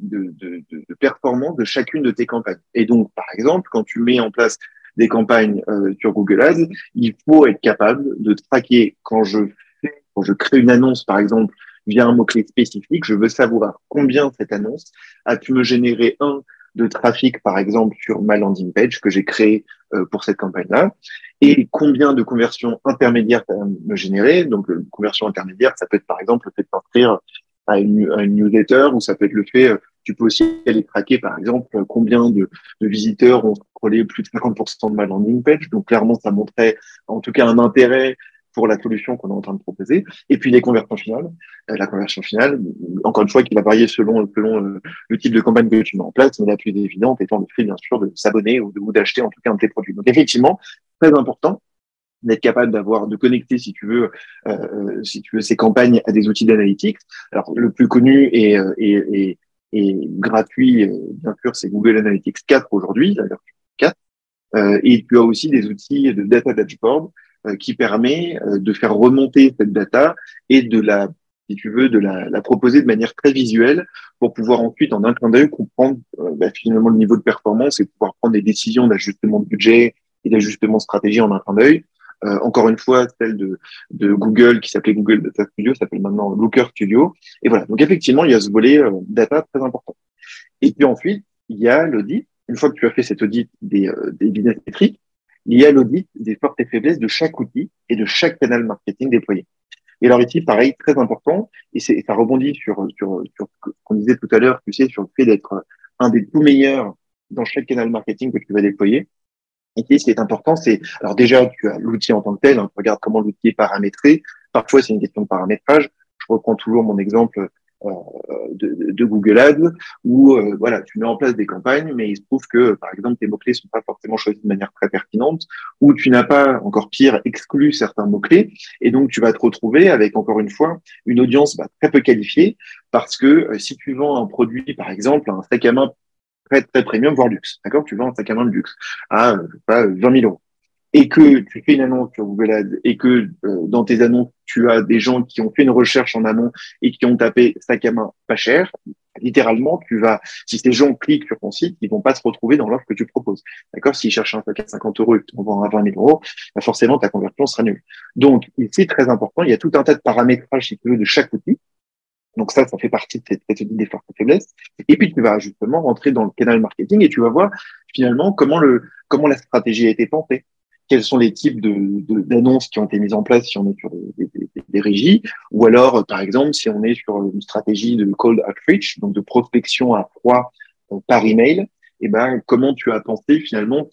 B: performance de chacune de tes campagnes. Et donc, par exemple, quand tu mets en place des campagnes sur Google Ads, il faut être capable de traquer quand je crée une annonce, par exemple, via un mot-clé spécifique, je veux savoir combien cette annonce a pu me générer un de trafic, par exemple, sur ma landing page que j'ai créé pour cette campagne-là, et combien de conversions intermédiaires ça me générer. Donc, conversion intermédiaire, ça peut être, par exemple, le fait de s'inscrire à une, newsletter, ou ça peut être le fait, euh, tu peux aussi aller traquer, par exemple, combien de, de visiteurs ont scrollé plus de 50% de ma landing page. Donc, clairement, ça montrait en tout cas un intérêt pour la solution qu'on est en train de proposer. Et puis les conversions finales. Euh, la conversion finale, encore une fois, qui va varier selon, selon euh, le type de campagne que tu mets en place, mais la plus évidente étant le fait, bien sûr, de s'abonner ou d'acheter en tout cas un de tes produits. Donc effectivement, très important d'être capable d'avoir de connecter si tu veux euh, si tu veux ces campagnes à des outils d'analytics alors le plus connu et, et, et, gratuit bien sûr c'est Google Analytics 4 aujourd'hui version 4 et tu as aussi des outils de data dashboard euh, qui permet euh, de faire remonter cette data et de la, si tu veux, de la, la proposer de manière très visuelle pour pouvoir ensuite, en un clin d'œil, comprendre euh, bah, finalement le niveau de performance et pouvoir prendre des décisions d'ajustement de budget et d'ajustement de stratégie en un clin d'œil. Euh, encore une fois, celle de, de Google qui s'appelait Google Data Studio s'appelle maintenant Looker Studio. Et voilà. Donc effectivement, il y a ce volet data très important. Et puis ensuite, il y a l'audit. Une fois que tu as fait cet audit des, des business métriques, il y a l'audit des fortes et faiblesses de chaque outil et de chaque canal marketing déployé. Et alors ici, pareil, très important, et ça rebondit sur, sur, sur ce qu'on disait tout à l'heure, tu sais, sur le fait d'être un des tout meilleurs dans chaque canal marketing que tu vas déployer. Et ce qui est important, c'est, alors déjà, tu as l'outil en tant que tel, hein, regarde comment l'outil est paramétré. Parfois, c'est une question de paramétrage. Je reprends toujours mon exemple de, de, Google Ads où euh, voilà, tu mets en place des campagnes, mais il se trouve que par exemple tes mots-clés sont pas forcément choisis de manière très pertinente, ou tu n'as pas encore pire exclu certains mots-clés, et donc tu vas te retrouver avec encore une fois une audience bah, très peu qualifiée parce que euh, si tu vends un produit par exemple un sac à main très très premium voire luxe, d'accord, tu vends un sac à main de luxe à pas 20 000 euros et que tu fais une annonce sur Google Ads et que euh, dans tes annonces, tu as des gens qui ont fait une recherche en amont et qui ont tapé sac à main pas cher, littéralement, tu vas, si ces gens cliquent sur ton site, ils vont pas se retrouver dans l'offre que tu proposes. D'accord? S'ils cherchent un sac à 50 euros et que tu en vends à 20 000 euros, bah forcément, ta conversion sera nulle. Donc, ici, très important, il y a tout un tas de paramétrages, si tu veux, de chaque outil. Donc ça, ça fait partie de cette, cette des forces et faiblesses. Et puis tu vas justement rentrer dans le canal marketing et tu vas voir finalement comment le comment la stratégie a été pensée quels sont les types d'annonces de, qui ont été mises en place si on est sur des, des, régies, ou alors, par exemple, si on est sur une stratégie de cold outreach, donc de prospection à froid euh, par email, et eh ben, comment tu as pensé finalement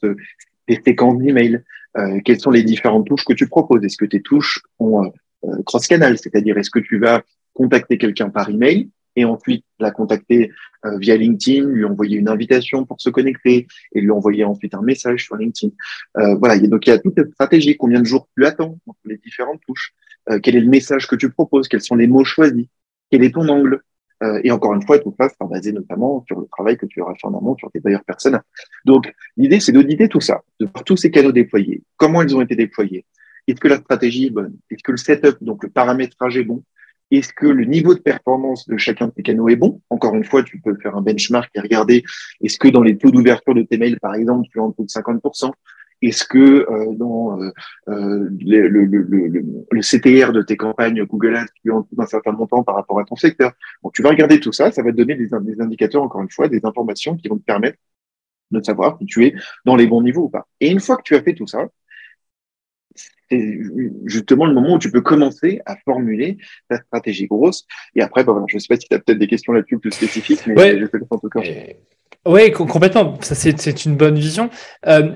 B: tes séquences d'email? Euh, Quelles sont les différentes touches que tu proposes? Est-ce que tes touches sont euh, euh cross-canal, c'est-à-dire est-ce que tu vas contacter quelqu'un par email et ensuite la contacter euh, via LinkedIn, lui envoyer une invitation pour se connecter et lui envoyer ensuite un message sur LinkedIn. Euh, voilà, donc il y a toute cette stratégie. Combien de jours tu attends entre les différentes touches euh, Quel est le message que tu proposes Quels sont les mots choisis Quel est ton angle euh, Et encore une fois, tout ça sera basé notamment sur le travail que tu auras fait en amont sur tes bailleurs personnels. Donc l'idée, c'est d'auditer tout ça, de voir tous ces canaux déployés, comment ils ont été déployés, est-ce que la stratégie est bonne, est-ce que le setup, donc le paramétrage est bon, est-ce que le niveau de performance de chacun de tes canaux est bon? Encore une fois, tu peux faire un benchmark et regarder est-ce que dans les taux d'ouverture de tes mails, par exemple, tu es en taux de 50% Est-ce que euh, dans euh, euh le, CTR de tes campagnes Google Ads, tu es en d'un certain montant par rapport à ton secteur? Donc, tu vas regarder tout ça, ça va te donner des, des indicateurs, encore une fois, des informations qui vont te permettre de savoir si tu es dans les bons niveaux ou pas. Et une fois que tu as fait tout ça, c'est justement le moment où tu peux commencer à formuler ta stratégie grosse. Et après, bah, je ne sais pas si tu as peut-être des questions là-dessus plus spécifiques, mais je te laisse en tout cas.
A: Oui, complètement. Ça, c'est une bonne vision. Euh,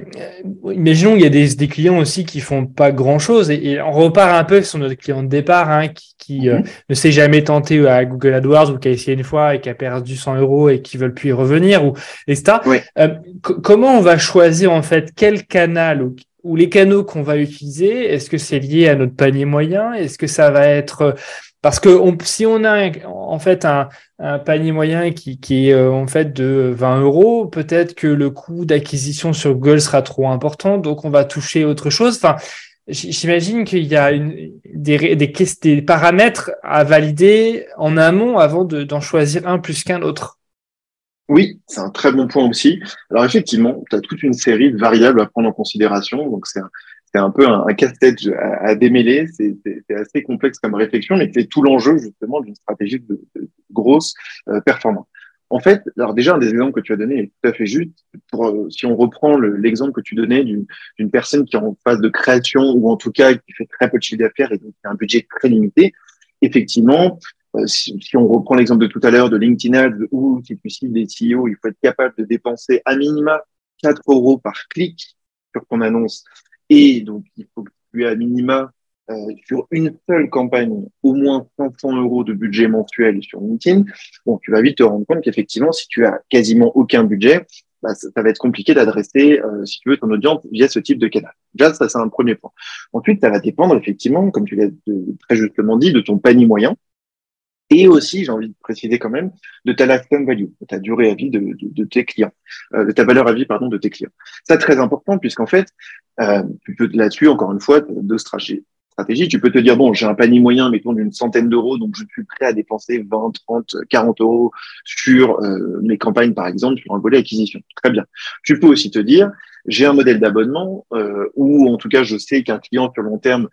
A: imaginons qu'il y a des, des, clients aussi qui font pas grand-chose et, on repart un peu sur notre client de départ hein, qui, qui euh, mhm. ne s'est jamais tenté à Google AdWords ou qui a essayé une fois et qui a perdu 100 euros et qui veulent plus y revenir ou etc. Euh, comment on va choisir en fait quel canal ou ou les canaux qu'on va utiliser, est-ce que c'est lié à notre panier moyen? Est-ce que ça va être parce que si on a en fait un, panier moyen qui, est euh, en fait de 20 euros, peut-être que le coût d'acquisition sur Google sera trop important, donc on va toucher autre chose. Enfin, j'imagine qu'il y a des, des paramètres à valider en amont avant d'en choisir un plus qu'un autre.
B: Oui, c'est un très bon point aussi. Alors effectivement, tu as toute une série de variables à prendre en considération. Donc c'est un, un peu un, casse-tête à, démêler. C'est assez complexe comme réflexion, mais c'est tout l'enjeu justement d'une stratégie de, grosse euh, performance. En fait, alors déjà, un des exemples que tu as donné est tout à fait juste. Pour, euh, si on reprend l'exemple que tu donnais d'une personne qui est en phase de création ou en tout cas qui fait très peu de chiffre d'affaires et donc qui a un budget très limité, effectivement, euh, si, on reprend l'exemple de tout à l'heure de LinkedIn Ads ou si tu cibles des CEO, il faut être capable de dépenser à minima 4 euros par clic sur ton annonce. Et donc, il faut que tu aies à minima euh, sur une seule campagne au moins 500 euros de budget mensuel sur LinkedIn. Bon, tu vas vite te rendre compte qu'effectivement, si tu as quasiment aucun budget, bah, ça, va être compliqué d'adresser, euh, si tu veux, ton audience via ce type de canal. Déjà, ça, c'est un premier point. Ensuite, ça va dépendre effectivement, comme tu l'as très justement dit, de ton panier moyen et aussi, j'ai envie de préciser quand même, de ta lifetime value, de ta durée à vie de, de, de tes clients, euh, de ta valeur à vie, pardon, de tes clients. Ça, très important, puisqu'en fait, euh, tu peux là-dessus, encore une fois, deux stratégies. Stratégie, tu peux te dire, bon, j'ai un panier moyen, mettons, d'une centaine d'euros, donc je suis prêt à dépenser 20, 30, 40 euros sur euh, mes campagnes, par exemple, sur un volet acquisition. Très bien. Tu peux aussi te dire, j'ai un modèle d'abonnement, euh, ou en tout cas, je sais qu'un client sur long terme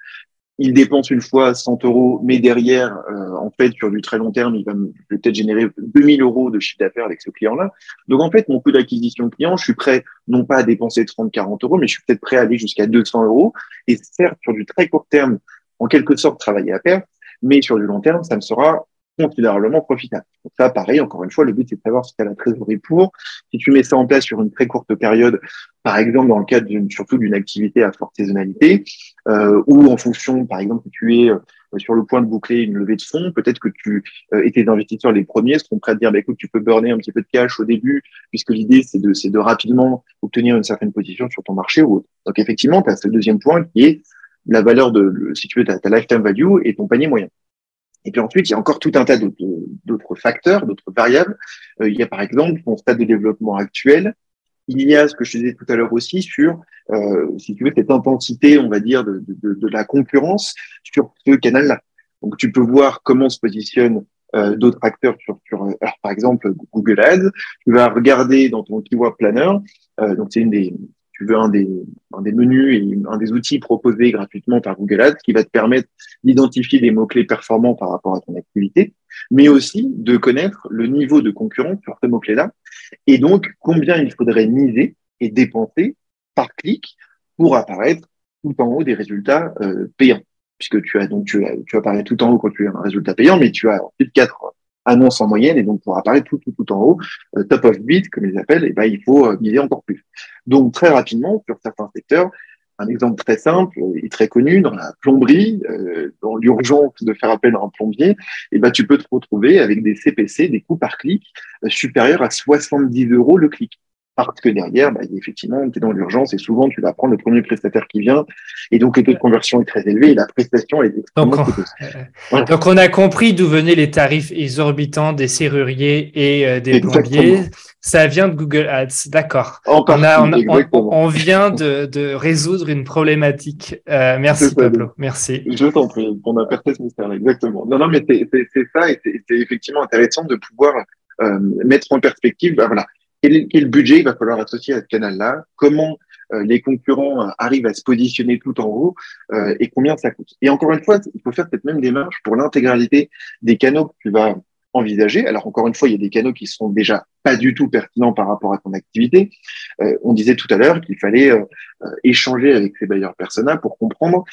B: il dépense une fois 100 euros, mais derrière, euh, en fait, sur du très long terme, il va peut-être générer 2000 euros de chiffre d'affaires avec ce client-là. Donc, en fait, mon coût d'acquisition client, je suis prêt non pas à dépenser 30, 40 euros, mais je suis peut-être prêt à aller jusqu'à 200 euros. Et certes, sur du très court terme, en quelque sorte, travailler à perte, mais sur du long terme, ça me sera considérablement profitable. Ça, pareil, encore une fois, le but, c'est de savoir si tu as la trésorerie pour. Si tu mets ça en place sur une très courte période, par exemple, dans le cadre surtout d'une activité à forte saisonnalité, euh, ou en fonction, par exemple, que tu es euh, sur le point de boucler une levée de fonds, peut-être que tu euh, et tes investisseurs les premiers seront prêts à dire, bah, écoute, tu peux burner un petit peu de cash au début, puisque l'idée, c'est de, rapidement obtenir une certaine position sur ton marché ou autre. Donc, effectivement, tu as ce deuxième point qui est la valeur de, si tu veux, ta, ta lifetime value et ton panier moyen. Et puis ensuite, il y a encore tout un tas d'autres facteurs, d'autres variables. Euh, il y a par exemple ton stade de développement actuel. Il y a ce que je disais tout à l'heure aussi sur, euh, si tu veux, cette intensité, on va dire, de, de, de la concurrence sur ce canal-là. Donc, tu peux voir comment se positionnent euh, d'autres acteurs sur, sur alors, par exemple, Google Ads. Tu vas regarder dans ton keyword planner. Euh, donc, c'est une des, tu veux un des, menus et un des outils proposés gratuitement par Google Ads qui va te permettre d'identifier des mots-clés performants par rapport à ton activité, mais aussi de connaître le niveau de concurrence sur ces mots-clés-là et donc combien il faudrait miser et dépenser par clic pour apparaître tout en haut des résultats euh, payants. Puisque tu as donc tu apparais tout en haut quand tu as un résultat payant, mais tu as ensuite quatre annonce en moyenne et donc pour apparaître tout, tout, tout en haut, euh, top of bid, comme ils appellent, et ben, il faut euh, miser encore plus. Donc très rapidement, sur certains secteurs, un exemple très simple et très connu dans la plomberie, euh, dans l'urgence de faire appel à un plombier, et ben, tu peux te retrouver avec des CPC, des coûts par clic, supérieurs à 70 euros le clic parce que derrière, bah, effectivement, tu es dans l'urgence et souvent tu vas prendre le premier prestataire qui vient. Et donc le taux de conversion est très élevé et la prestation est extrêmement
A: donc, on, <laughs> donc on a compris d'où venaient les tarifs exorbitants des serruriers et euh, des plombiers. Ça vient de Google Ads, d'accord. On, on, vient de, de, résoudre une problématique. Euh, merci Pablo, merci.
B: Je t'en prie, on a percé ce mystère exactement. Non, non, mais c'est ça et c'est effectivement intéressant de pouvoir euh, mettre en perspective, bah, voilà, quel, budget il va falloir associer à ce canal-là, comment euh, les concurrents euh, arrivent à se positionner tout en haut euh, et combien ça coûte? Et encore une fois, il faut faire cette même démarche pour l'intégralité des canaux que tu vas envisager. Alors encore une fois, il y a des canaux qui sont déjà pas du tout pertinents par rapport à ton activité. on disait tout à l'heure qu'il fallait échanger avec ces bailleurs persona pour comprendre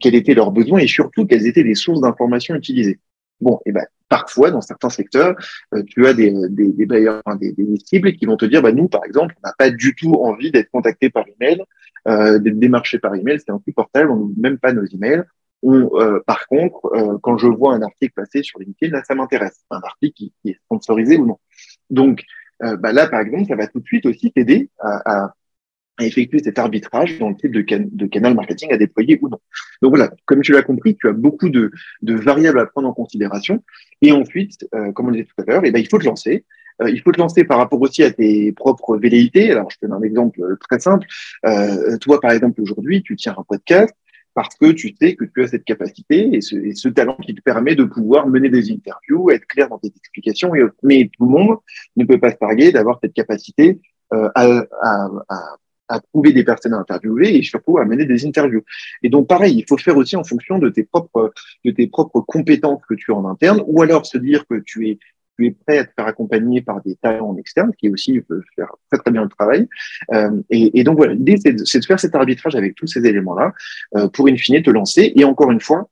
B: quels étaient leurs besoins et surtout quelles étaient les sources d'informations utilisées. Bon, et eh ben parfois dans certains secteurs, euh, tu as des, des, bailleurs, des, des, cibles qui vont te dire, bah nous par exemple, on n'a pas du tout envie d'être contacté par email, euh, d'être démarché par email, c'est insupportable, on n'ouvre même pas nos emails. On, euh, par contre, euh, quand je vois un article passer sur LinkedIn, là ça m'intéresse, un article qui, est sponsorisé ou non. Donc euh, bah là par exemple, ça va tout de suite aussi t'aider à à effectuer cet arbitrage dans le type de, de, canal marketing à déployer ou non. Donc voilà, comme tu l'as compris, tu as beaucoup de, de, variables à prendre en considération. Et ensuite, euh, comme on disait tout à l'heure, eh ben, il faut te lancer. Euh, il faut te lancer par rapport aussi à tes propres velléités. Alors, je te donne un exemple très simple. Euh, toi, par exemple, aujourd'hui, tu tiens un podcast. parce que tu sais que tu as cette capacité et ce, et ce, talent qui te permet de pouvoir mener des interviews, être clair dans tes explications. Et, mais tout le monde ne peut pas se targuer d'avoir cette capacité euh, à, à, à, trouver des personnes à interviewer et surtout à mener des interviews. Et donc, pareil, il faut faire aussi en fonction de tes propres, de tes propres compétences que tu as en interne, ou alors se dire que tu es tu es prêt à te faire accompagner par des talents en externe qui aussi peuvent faire très très bien le travail. Euh, et, et, donc voilà, l'idée c'est de, de, faire cet arbitrage avec tous ces éléments-là euh, pour in fine te lancer. Et encore une fois,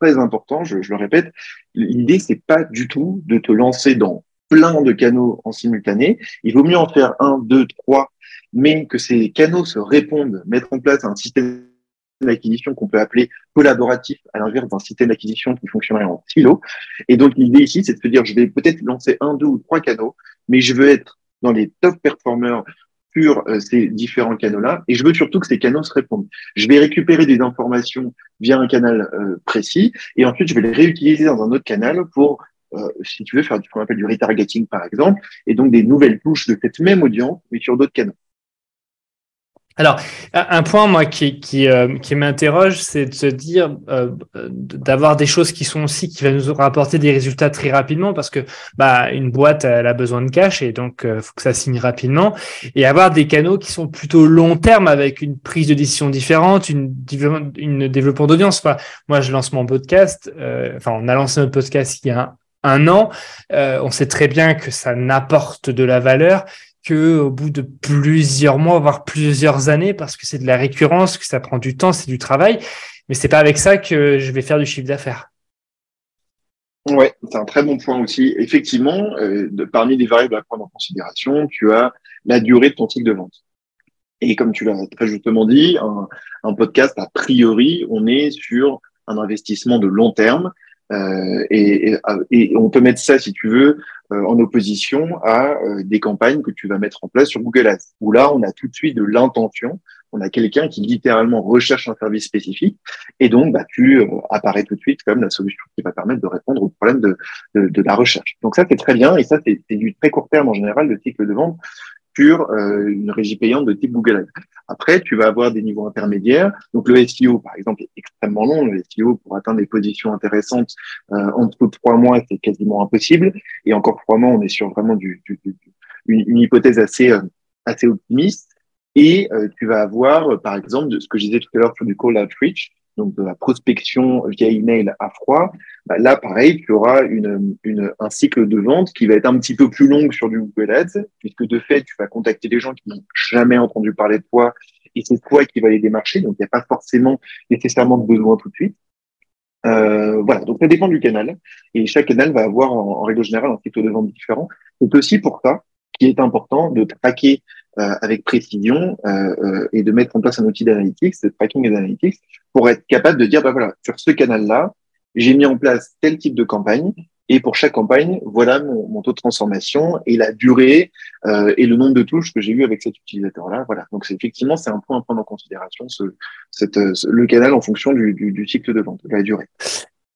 B: très important, je, je le répète, l'idée c'est pas du tout de te lancer dans plein de canaux en simultané. Il vaut mieux en faire un, deux, trois, mais que ces canaux se répondent, mettre en place un système d'acquisition qu'on peut appeler collaboratif, à l'inverse d'un système d'acquisition qui fonctionnerait en silo. Et donc, l'idée ici, c'est de se dire, je vais peut-être lancer un, deux ou trois canaux, mais je veux être dans les top performers sur euh, ces différents canaux-là, et je veux surtout que ces canaux se répondent. Je vais récupérer des informations via un canal euh, précis, et ensuite je vais les réutiliser dans un autre canal pour, euh, si tu veux, faire ce qu'on appelle du retargeting, par exemple, et donc des nouvelles touches de cette même audience, mais sur d'autres canaux.
A: Alors, un point, moi, qui, qui, euh, qui m'interroge, c'est de se dire, euh, d'avoir des choses qui sont aussi, qui va nous rapporter des résultats très rapidement, parce que bah, une boîte, elle a besoin de cash, et donc, euh, faut que ça signe rapidement, et avoir des canaux qui sont plutôt long terme, avec une prise de décision différente, une, développement d'audience. Enfin, moi, je lance mon podcast, euh, enfin, on a lancé notre podcast il y a un an, on sait très bien que ça n'apporte de la valeur, que au bout de plusieurs mois, voire plusieurs années, parce que c'est de la récurrence, que ça prend du temps, c'est du travail. Mais c'est pas avec ça que je vais faire du chiffre d'affaires.
B: Ouais, c'est un très bon point aussi. Effectivement, euh, parmi les variables à prendre en considération, tu as la durée de ton cycle de vente. Et comme tu l'as très justement dit, un, podcast, a priori, on est sur un investissement de long terme. Euh, et, et, et, on peut mettre ça, si tu veux, euh, en opposition à euh, des campagnes que tu vas mettre en place sur Google Ads, où là, on a tout de suite de l'intention. On a quelqu'un qui littéralement recherche un service spécifique, et donc bah, tu euh, apparais tout de suite comme la solution qui va permettre de répondre au problème de, de, de la recherche. Donc ça, c'est très bien, et ça, c'est du très court terme en général, le cycle de vente sur euh, une régie payante de type Google Ads. Après, tu vas avoir des niveaux intermédiaires. Donc le SEO, par exemple, est extrêmement long. Le SEO, pour atteindre des positions intéressantes, euh, en tout trois mois, c'est quasiment impossible. Et encore trois mois, on est sur vraiment du, une, hypothèse assez, euh, assez optimiste. Et euh, tu vas avoir, par exemple, de ce que je disais tout à l'heure sur du call outreach, donc de la prospection via email à froid, bah là, pareil, tu auras une, un cycle de vente qui va être un petit peu plus long sur du Google Ads, puisque de fait, tu vas contacter des gens qui n'ont jamais entendu parler de toi, et c'est toi qui vas les démarcher, donc il n'y a pas forcément nécessairement de besoin tout de suite. Euh, voilà, donc ça dépend du canal, et chaque canal va avoir en, règle générale un cycle de vente différent. C'est aussi pour ça qu'il est important de traquer euh, avec précision euh, et de mettre en place un outil d'analytics, de tracking et d'analytics, pour être capable de dire, bah voilà, sur ce canal-là, j'ai mis en place tel type de campagne, et pour chaque campagne, voilà mon, taux de transformation et la durée euh, et le nombre de touches que j'ai eu avec cet utilisateur-là. Voilà. Donc effectivement c'est un point à prendre en considération ce, cette, ce, le canal en fonction du, du, du, cycle de vente, de la durée.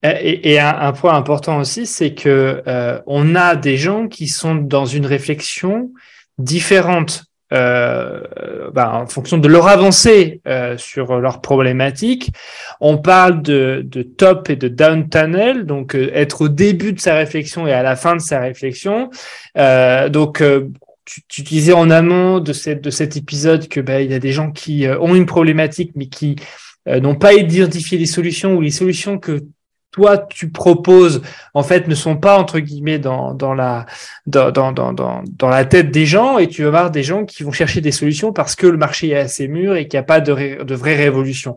A: Et, et un, un, point important aussi, c'est que euh, on a des gens qui sont dans une réflexion différente euh, bah, en fonction de leur avancée euh, sur leur problématique. On parle de, de, top et de down tunnel, donc euh, être au début de sa réflexion et à la fin de sa réflexion. Euh, donc euh, tu, tu, disais en amont de, cette, de cet épisode que bah, il y a des gens qui ont une problématique mais qui n'ont pas identifié les solutions ou les solutions que toi tu proposes en fait ne sont pas entre guillemets dans, dans la dans, dans, dans, dans, la tête des gens et tu vas avoir des gens qui vont chercher des solutions parce que le marché est assez mûr et qu'il n'y a pas de, de vraie révolution.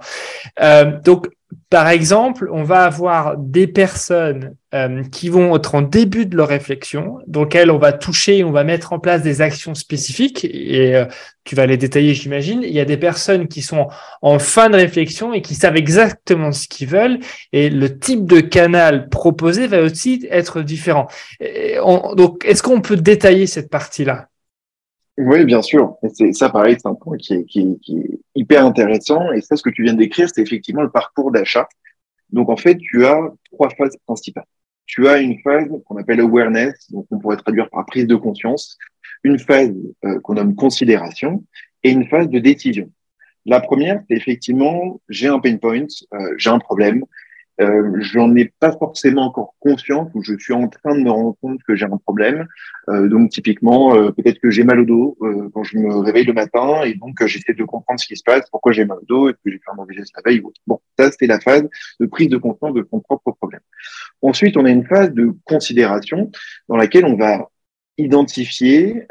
A: Euh, donc par exemple, on va avoir des personnes euh, qui vont être en début de leur réflexion, donc elles, on va toucher, on va mettre en place des actions spécifiques, et euh, tu vas les détailler, j'imagine. Il y a des personnes qui sont en fin de réflexion et qui savent exactement ce qu'ils veulent, et le type de canal proposé va aussi être différent. On, donc, est-ce qu'on peut détailler cette partie-là?
B: Oui, bien sûr. C'est ça, pareil, c'est un point qui est, qui, qui est, hyper intéressant. Et ça, ce que tu viens de décrire, c'est effectivement le parcours d'achat. Donc, en fait, tu as trois phases principales. Tu as une phase qu'on appelle awareness, donc on pourrait traduire par prise de conscience, une phase euh, qu'on nomme considération et une phase de décision. La première, c'est effectivement, j'ai un pain point, euh, j'ai un problème, euh, j'en ai pas forcément encore conscience ou je suis en train de me rendre compte que j'ai un problème. Euh, donc typiquement, euh, peut-être que j'ai mal au dos euh, quand je me réveille le matin et donc j'essaie de comprendre ce qui se passe, pourquoi j'ai mal au dos, est-ce que j'ai fait un mauvais geste la veille ou autre. Bon, ça c'est la phase de prise de conscience de son propre problème. Ensuite, on a une phase de considération dans laquelle on va identifier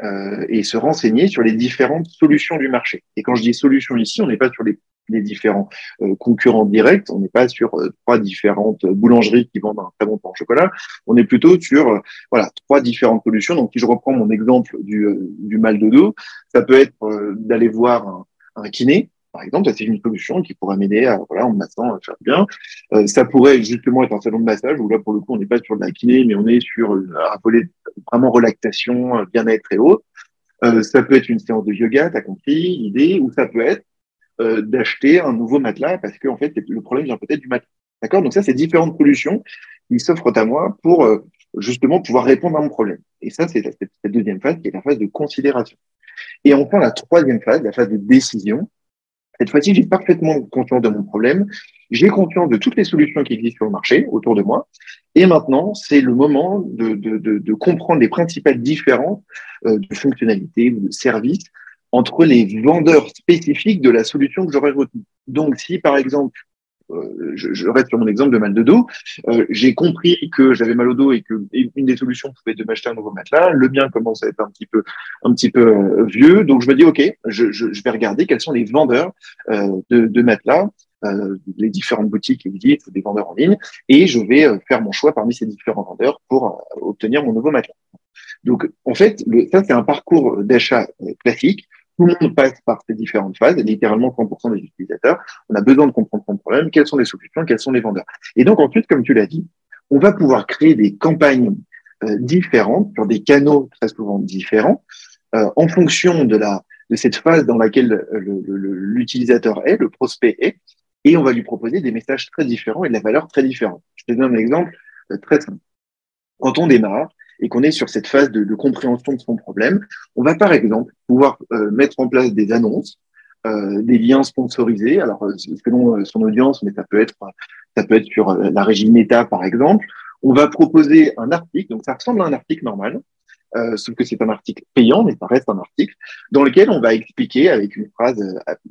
B: et se renseigner sur les différentes solutions du marché. Et quand je dis solutions ici, on n'est pas sur les les différents euh, concurrents directs. On n'est pas sur euh, trois différentes boulangeries qui vendent un très bon pain au chocolat. On est plutôt sur euh, voilà trois différentes solutions. Donc, si je reprends mon exemple du, du mal de dos, ça peut être d'aller voir un, un kiné, par exemple, ça c'est une solution qui pourrait m'aider à, voilà, en massant, à faire bien. ça pourrait justement être un salon de massage où là, pour le coup, on n'est pas sur de la kiné, mais on est sur un volet vraiment relaxation, bien-être et autres. ça peut être une séance de yoga, t'as compris, idée, ou ça peut être euh, d'acheter un nouveau matelas parce que en fait le problème vient peut-être du matelas. D'accord? Donc ça, c'est différentes solutions qui s'offrent à moi pour euh, justement pouvoir répondre à mon problème. Et ça, c'est la deuxième phase qui est la phase de considération. Et enfin, la troisième phase, la phase de décision. Cette fois-ci, j'ai parfaitement conscience de mon problème. J'ai conscience de toutes les solutions qui existent sur le marché autour de moi. Et maintenant, c'est le moment de, comprendre les principales différences euh, de fonctionnalités ou de services entre les vendeurs spécifiques de la solution que j'aurais retenue. Donc, si par exemple, euh, je, reste sur mon exemple de mal de dos, euh, j'ai compris que j'avais mal au dos et que une des solutions pouvait être de m'acheter un nouveau matelas. Le mien commence à être un petit peu, un petit peu euh, vieux, donc je me dis ok, je, je, je, vais regarder quels sont les vendeurs de, de, matelas. les différentes boutiques qui existent, des vendeurs en ligne, et je vais faire mon choix parmi ces différents vendeurs pour obtenir mon nouveau matelas. Donc, en fait, le, ça, c'est un parcours d'achat classique tout le monde passe par ces différentes phases, littéralement 100% des utilisateurs. On a besoin de comprendre son problème, quelles sont les solutions, quels sont les vendeurs. Et donc ensuite, comme tu l'as dit, on va pouvoir créer des campagnes euh, différentes sur des canaux très souvent différents euh, en fonction de la de cette phase dans laquelle l'utilisateur est, le prospect est, et on va lui proposer des messages très différents et de la valeur très différente. Je te donne un exemple euh, très simple. Quand on démarre, et qu'on est sur cette phase de, de, compréhension de son problème, on va par exemple pouvoir euh, mettre en place des annonces, euh, des liens sponsorisés. Alors euh, selon son audience, mais ça peut être ça peut être sur la régie Meta par exemple. On va proposer un article, donc ça ressemble à un article normal, euh, sauf que c'est un article payant, mais ça reste un article, dans lequel on va expliquer avec une phrase,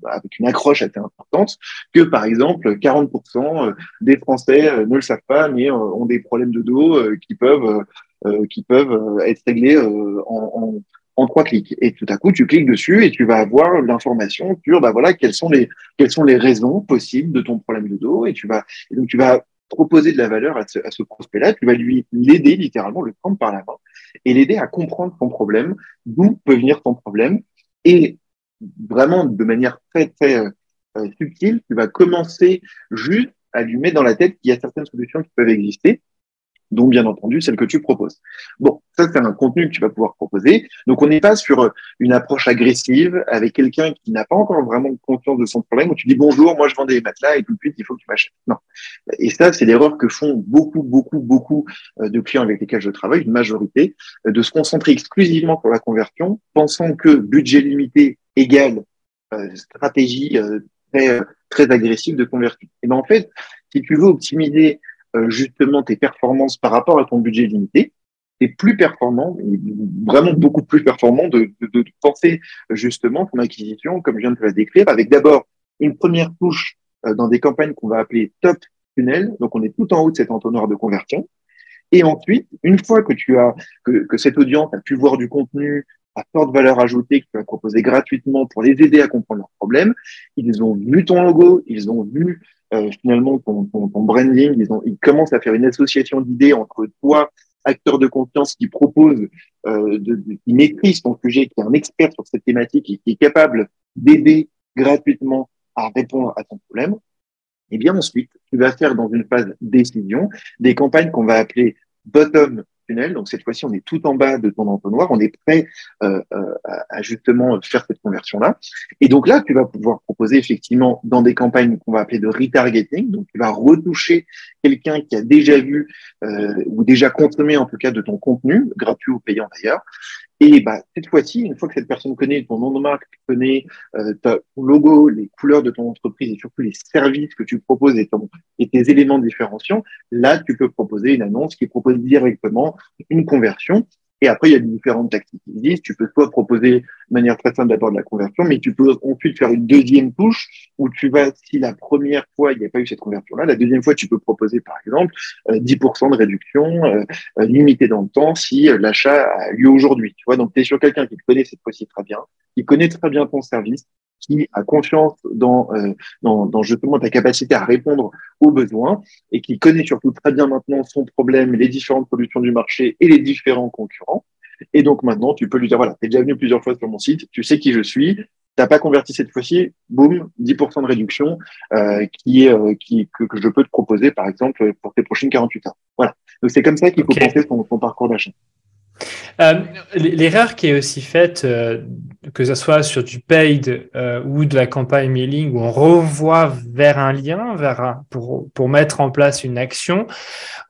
B: avec une accroche assez importante, que par exemple 40% des Français ne le savent pas, mais ont des problèmes de dos qui peuvent euh, qui peuvent euh, être réglés euh, en, trois clics. Et tout à coup, tu cliques dessus et tu vas avoir l'information sur bah voilà quelles sont les quelles sont les raisons possibles de ton problème de dos. Et tu vas donc tu vas proposer de la valeur à ce, à ce prospect-là, tu vas lui l'aider littéralement, le prendre par la main et l'aider à comprendre ton problème, d'où peut venir ton problème. Et vraiment de manière très très subtile, tu vas commencer juste à lui mettre dans la tête qu'il y a certaines solutions qui peuvent exister dont bien entendu celle que tu proposes. Bon, ça c'est un contenu que tu vas pouvoir proposer. Donc on n'est pas sur une approche agressive avec quelqu'un qui n'a pas encore vraiment conscience de son problème où tu dis bonjour, moi je vends des matelas et tout de suite il faut que tu m'achètes. Non. Et ça c'est l'erreur que font beaucoup, beaucoup, beaucoup euh, de clients avec lesquels je travaille, une majorité, euh, de se concentrer exclusivement sur la conversion, pensant que budget limité égale euh, stratégie très, très agressive de conversion. Et ben en fait, si tu veux optimiser euh, justement tes performances par rapport à ton budget limité, c'est plus performant, vraiment beaucoup plus performant de, de, de, penser justement ton acquisition, comme je viens de te la décrire, avec d'abord une première touche euh, dans des campagnes qu'on va appeler top tunnel, donc on est tout en haut de cet entonnoir de conversion. Et ensuite, une fois que tu as que, que cette audience a pu voir du contenu à forte valeur ajoutée que tu as proposé gratuitement pour les aider à comprendre leurs problèmes, ils ont vu ton logo, ils ont vu euh, finalement ton, ton, ton branding, ils, ont, ils, commencent à faire une association d'idées entre toi, acteur de confiance qui propose, euh, de, qui maîtrise ton sujet, qui est un expert sur cette thématique et qui est capable d'aider gratuitement à répondre à ton problème. Et bien ensuite, tu vas faire dans une phase décision des campagnes qu'on va appeler bottom donc cette fois-ci, on est tout en bas de ton entonnoir, on est prêt euh, euh, à, justement faire cette conversion-là. Et donc là, tu vas pouvoir proposer effectivement dans des campagnes qu'on va appeler de retargeting. Donc tu vas retoucher quelqu'un qui a déjà vu euh, ou déjà consommé en tout cas de ton contenu, gratuit ou payant d'ailleurs. Et bah, cette fois-ci, une fois que cette personne connaît ton nom de marque, connaît euh, ton logo, les couleurs de ton entreprise et surtout les services que tu proposes et, et tes éléments différenciants, là, tu peux proposer une annonce qui propose directement une conversion et après, il y a différentes tactiques qui existent. Tu peux soit proposer de manière très simple d'abord de la conversion, mais tu peux ensuite faire une deuxième touche où tu vas, si la première fois, il n'y a pas eu cette conversion-là, la deuxième fois, tu peux proposer, par exemple, 10% euh, de réduction euh, euh, limitée dans le temps si l'achat a lieu aujourd'hui. Tu vois, donc tu sur quelqu'un qui connaît cette fois-ci très bien, qui connaît très bien ton service, qui a confiance dans, dans, dans, justement ta capacité à répondre aux besoins et qui connaît surtout très bien maintenant son problème, les différentes solutions du marché et les différents concurrents. Et donc maintenant, tu peux lui dire, voilà, tu es déjà venu plusieurs fois sur mon site, tu sais qui je suis, t'as pas converti cette fois-ci, boum, 10% de réduction euh, qui euh, qui que, que, je peux te proposer par exemple pour tes prochaines 48 heures. Voilà. Donc c'est comme ça qu'il faut penser ton, ton parcours d'achat.
A: Euh, l'erreur qui est aussi faite, euh, que ce soit sur du paid euh, ou de la campagne mailing, où on revoit vers un lien, vers pour, pour mettre en place une action,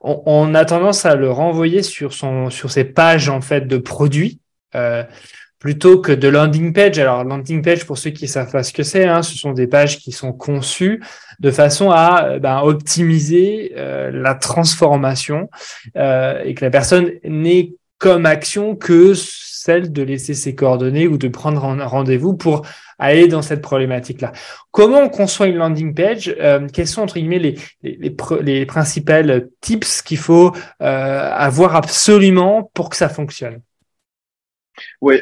A: on, a tendance à le renvoyer sur, son, sur ses pages en fait de produits. plutôt que de landing page. Alors, landing page, pour ceux qui savent pas ce que c'est, hein, ce sont des pages qui sont conçues de façon à ben, optimiser la transformation et que la personne n'ait comme action que celle de laisser ses coordonnées ou de prendre un rendez-vous pour aller dans cette problématique-là. Comment on conçoit une landing page? Euh, Quels sont, entre guillemets, les, les, les, principales tips qu'il faut euh, avoir absolument pour que ça fonctionne?
B: Oui,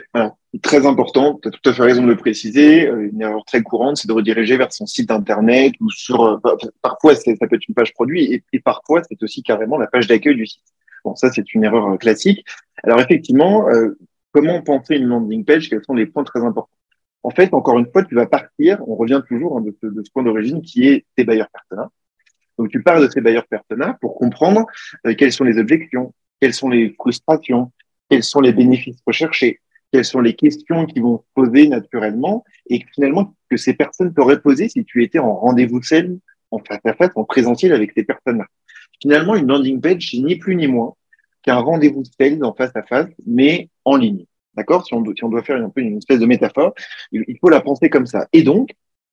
B: très important, tu as tout à fait raison de le préciser. Euh, une erreur très courante, c'est de rediriger vers son site Internet ou sur... parfois, ça peut être une page produit et parfois, c'est aussi carrément la page d'accueil du site. Bon, ça, c'est une erreur euh, classique. Alors, effectivement, euh, comment penser une landing page? Quels sont les points très importants? En fait, encore une fois, tu vas partir, on revient toujours hein, de, ce, point d'origine qui est tes bailleurs persona. Donc, tu pars de ces bailleurs persona pour comprendre euh, quelles sont les objections, quelles sont les frustrations, quels sont les bénéfices recherchés, quelles sont les questions qui vont se poser naturellement et finalement que ces personnes t'auraient posé si tu étais en rendez-vous seul, en face à face, en présentiel avec ces personnes-là. Finalement, une landing page, c'est ni plus ni moins qu'un rendez-vous sales en face à face, mais en ligne. D'accord? Si on, si on doit faire un peu une espèce de métaphore, il faut la penser comme ça. Et donc,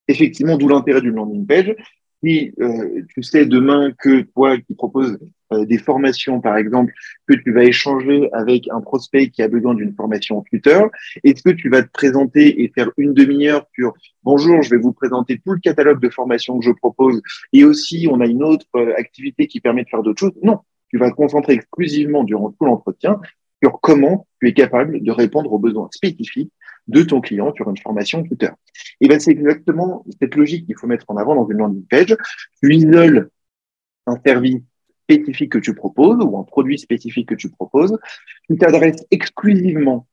B: effectivement, d'où l'intérêt d'une landing page, si euh, tu sais demain que toi qui proposes euh, des formations, par exemple, que tu vas échanger avec un prospect qui a besoin d'une formation tuteur, est-ce que tu vas te présenter et faire une demi-heure sur bonjour, je vais vous présenter tout le catalogue de formations que je propose et aussi on a une autre euh, activité qui permet de faire d'autres choses Non, tu vas te concentrer exclusivement durant tout l'entretien sur comment tu es capable de répondre aux besoins spécifiques de ton client sur une formation tuteur. Et ben, c'est exactement cette logique qu'il faut mettre en avant dans une landing page. Tu isoles un service spécifique que tu proposes ou un produit spécifique que tu proposes. Tu t'adresses exclusivement,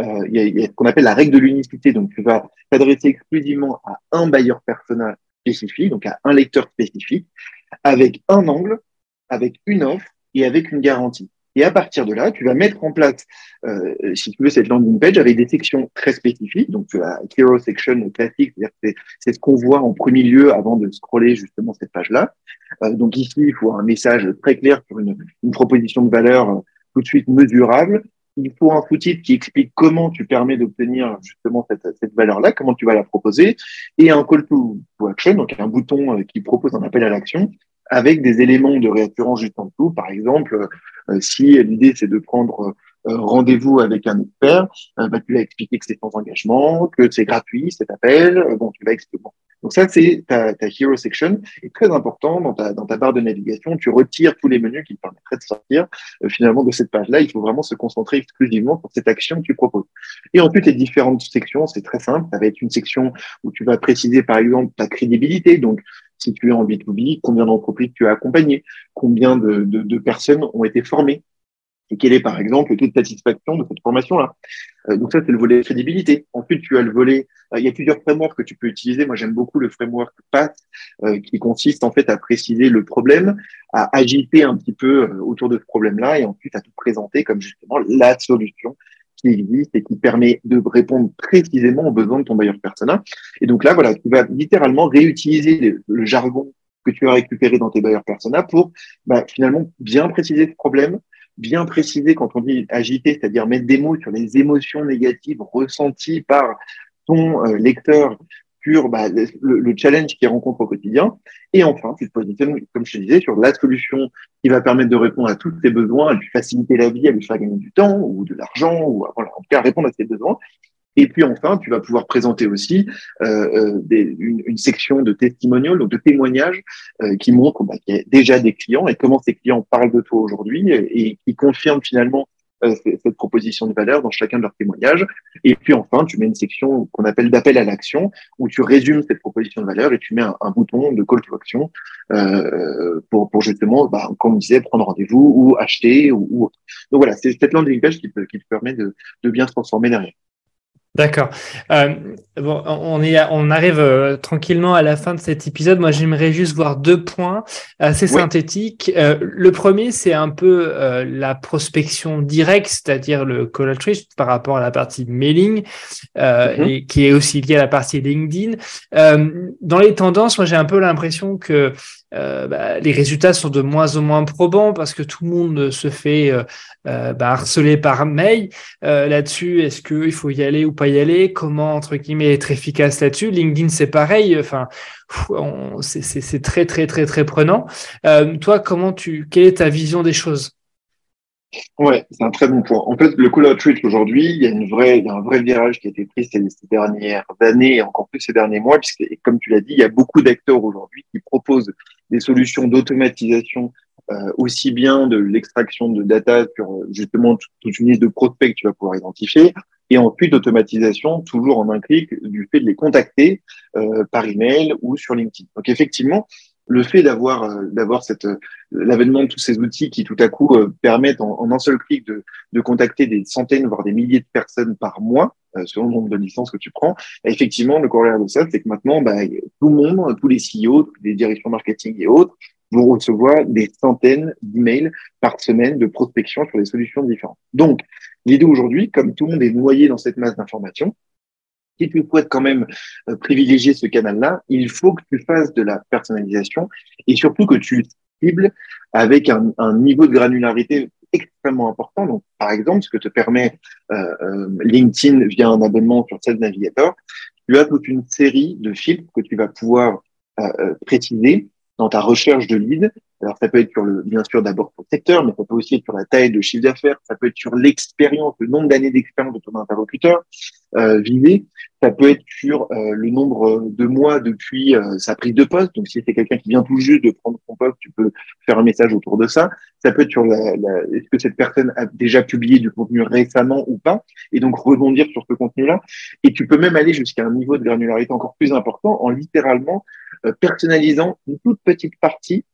B: euh, il y, a, ce qu'on appelle la règle de l'unicité, donc tu vas t'adresser exclusivement à un bailleur personnel spécifique, donc à un lecteur spécifique, avec un angle, avec une offre et avec une garantie. Et à partir de là, tu vas mettre en place, euh, si tu veux, cette landing page avec des sections très spécifiques. Donc, tu as Hero Section classique, c'est-à-dire c'est ce qu'on voit en premier lieu avant de scroller justement cette page-là. Euh, donc ici, il faut un message très clair sur une, une proposition de valeur euh, tout de suite mesurable. Il faut un sous-titre qui explique comment tu permets d'obtenir justement cette, cette valeur-là, comment tu vas la proposer, et un call to, action, donc un bouton euh, qui propose un appel à l'action avec des éléments de réassurance juste en dessous. Par exemple, euh, si l'idée c'est de prendre euh, rendez-vous avec un expert, euh, bah, tu vas expliquer que c'est sans engagement, que c'est gratuit cet appel, bon, tu vas expliquer. Donc ça, c'est ta, ta, hero section. Et très important, dans ta, dans ta barre de navigation, tu retires tous les menus qui te permettraient de sortir finalement de cette page-là. Il faut vraiment se concentrer exclusivement sur cette action que tu proposes. Et ensuite, les différentes sections, c'est très simple. Ça va être une section où tu vas préciser, par exemple, ta crédibilité. Donc, si tu es en B2B, combien d'entreprises tu as accompagné, combien de, de, de, personnes ont été formées et quel est par exemple le taux de satisfaction de cette formation-là. Euh, donc ça, c'est le volet crédibilité. Ensuite, tu as le volet, euh, il y a plusieurs frameworks que tu peux utiliser. Moi, j'aime beaucoup le framework PATH euh, qui consiste en fait à préciser le problème, à agiter un petit peu autour de ce problème-là et ensuite à te présenter comme justement la solution qui existe et qui permet de répondre précisément aux besoins de ton bailleur persona. Et donc là, voilà, tu vas littéralement réutiliser le, jargon que tu as récupéré dans tes bailleurs persona pour bah, finalement bien préciser ce problème, bien préciser quand on dit agiter, c'est-à-dire mettre des mots sur les émotions négatives ressenties par ton euh, lecteur sur bah, le, challenge qu'il rencontre au quotidien. Et enfin, tu te positionnes, comme je te disais, sur la solution qui va permettre de répondre à tous ses besoins, à lui faciliter la vie, à lui faire gagner du temps ou de l'argent, ou voilà, en tout cas répondre à ses besoins. Et puis enfin, tu vas pouvoir présenter aussi euh, euh des, une, une, section de testimonials, donc de témoignages, euh, qui montrent bah, qu'il y a déjà des clients et comment ces clients parlent de toi aujourd'hui et, et qui confirment finalement cette proposition de valeur dans chacun de leurs témoignages. Et puis enfin, tu mets une section qu'on appelle d'appel à l'action, où tu résumes cette proposition de valeur et tu mets un, bouton de call to action euh, pour, justement, bah, comme on disait, prendre rendez-vous ou acheter ou, ou. Donc voilà, c'est cette landing page qui te, qui te permet de, de bien se transformer derrière.
A: D'accord. Euh, bon, on, est, on arrive euh, tranquillement à la fin de cet épisode. Moi, j'aimerais juste voir deux points assez synthétiques. Euh, le premier, c'est un peu euh, la prospection directe, c'est-à-dire le call outreach par rapport à la partie mailing, mm-hmm. et qui est aussi lié à la partie LinkedIn. dans les tendances, moi, j'ai un peu l'impression que euh, bah, les résultats sont de moins en moins probants parce que tout le monde se fait euh, euh bah, harceler par mail là-dessus. Est-ce qu'il faut y aller ou pas y aller? Comment entre guillemets être efficace là-dessus? LinkedIn c'est pareil. Enfin, c'est très très très très prenant. toi, comment tu Quelle est ta vision des choses?
B: Ouais, c'est un très bon point. En fait, le call outreach aujourd'hui, il y a une vraie, il y a un vrai virage qui a été pris ces, dernières années et encore plus ces derniers mois, puisque, comme tu l'as dit, il y a beaucoup d'acteurs aujourd'hui qui proposent des solutions d'automatisation euh, aussi bien de l'extraction de data sur justement toute une liste de prospects que tu vas pouvoir identifier, et ensuite automatisation toujours en un clic du fait de les contacter euh, par email ou sur LinkedIn. Donc effectivement, le fait d'avoir euh, d'avoir cette euh, l'avènement de tous ces outils qui tout à coup euh, permettent en, un seul clic de, de contacter des centaines voire des milliers de personnes par mois selon le nombre de licences que tu prends effectivement le corollaire de ça c'est que maintenant bah, tout le monde tous les CEO les directions marketing et autres vont recevoir des centaines d'emails par semaine de prospection sur des solutions différentes. Donc l'idée aujourd'hui comme tout le monde est noyé dans cette masse d'informations si tu souhaites quand même euh, privilégier ce canal-là, il faut que tu fasses de la personnalisation et surtout que tu cibles avec un, un niveau de granularité extrêmement important. Donc, par exemple, ce que te permet euh, euh LinkedIn via un abonnement sur Sales Navigator, tu as toute une série de filtres que tu vas pouvoir euh, préciser dans ta recherche de lead. Alors, ça peut être sur le, bien sûr, d'abord pour le secteur, mais ça peut aussi être sur la taille de chiffre d'affaires, ça peut être sur l'expérience, le nombre d'années d'expérience de ton interlocuteur euh, visé, ça peut être sur euh, le nombre de mois depuis euh, sa prise de poste. Donc, si c'est quelqu'un qui vient tout juste de prendre son poste, tu peux faire un message autour de ça. Ça peut être sur la, la est-ce que cette personne a déjà publié du contenu récemment ou pas, et donc rebondir sur ce contenu-là. Et tu peux même aller jusqu'à un niveau de granularité encore plus important en littéralement euh, personnalisant une toute petite partie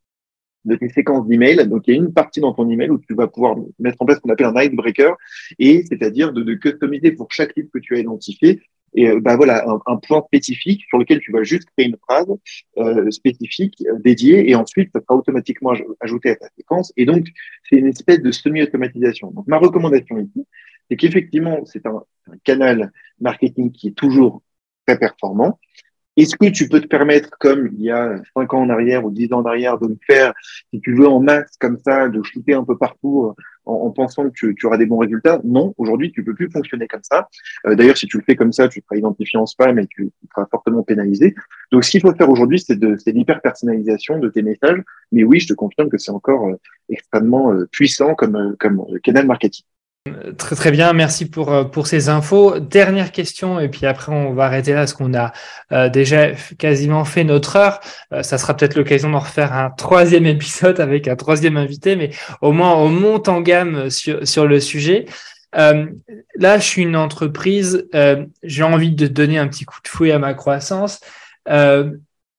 B: de tes séquences d'emails. Donc, il y a une partie dans ton email où tu vas pouvoir mettre en place ce qu'on appelle un icebreaker, et c'est-à-dire de, de, customiser pour chaque livre que tu as identifié. Et euh, bah voilà, un, un, point spécifique sur lequel tu vas juste créer une phrase euh, spécifique euh, dédiée, et ensuite ça sera automatiquement ajouté à ta séquence. Et donc, c'est une espèce de semi-automatisation. Donc, ma recommandation ici, c'est qu'effectivement, c'est un, un canal marketing qui est toujours très performant, est-ce que tu peux te permettre, comme il y a cinq ans en arrière ou dix ans en arrière, de le faire, si tu veux, en masse comme ça, de shooter un peu partout euh, en, en pensant que tu, auras des bons résultats? Non, aujourd'hui, tu peux plus fonctionner comme ça. Euh, D'ailleurs, si tu le fais comme ça, tu seras identifié en spam et tu, seras fortement pénalisé. Donc, ce qu'il faut faire aujourd'hui, c'est de l'hyper-personnalisation de tes messages. Mais oui, je te confirme que c'est encore euh, extrêmement puissant comme, comme canal marketing.
A: Très très bien, merci pour euh, pour ces infos. Dernière question et puis après on va arrêter là parce qu'on a euh, déjà quasiment fait notre heure. Euh, ça sera peut-être l'occasion d'en refaire un troisième épisode avec un troisième invité, mais au moins on monte en gamme sur sur le sujet. Euh, là, je suis une entreprise, j'ai envie de donner un petit coup de fouet à ma croissance.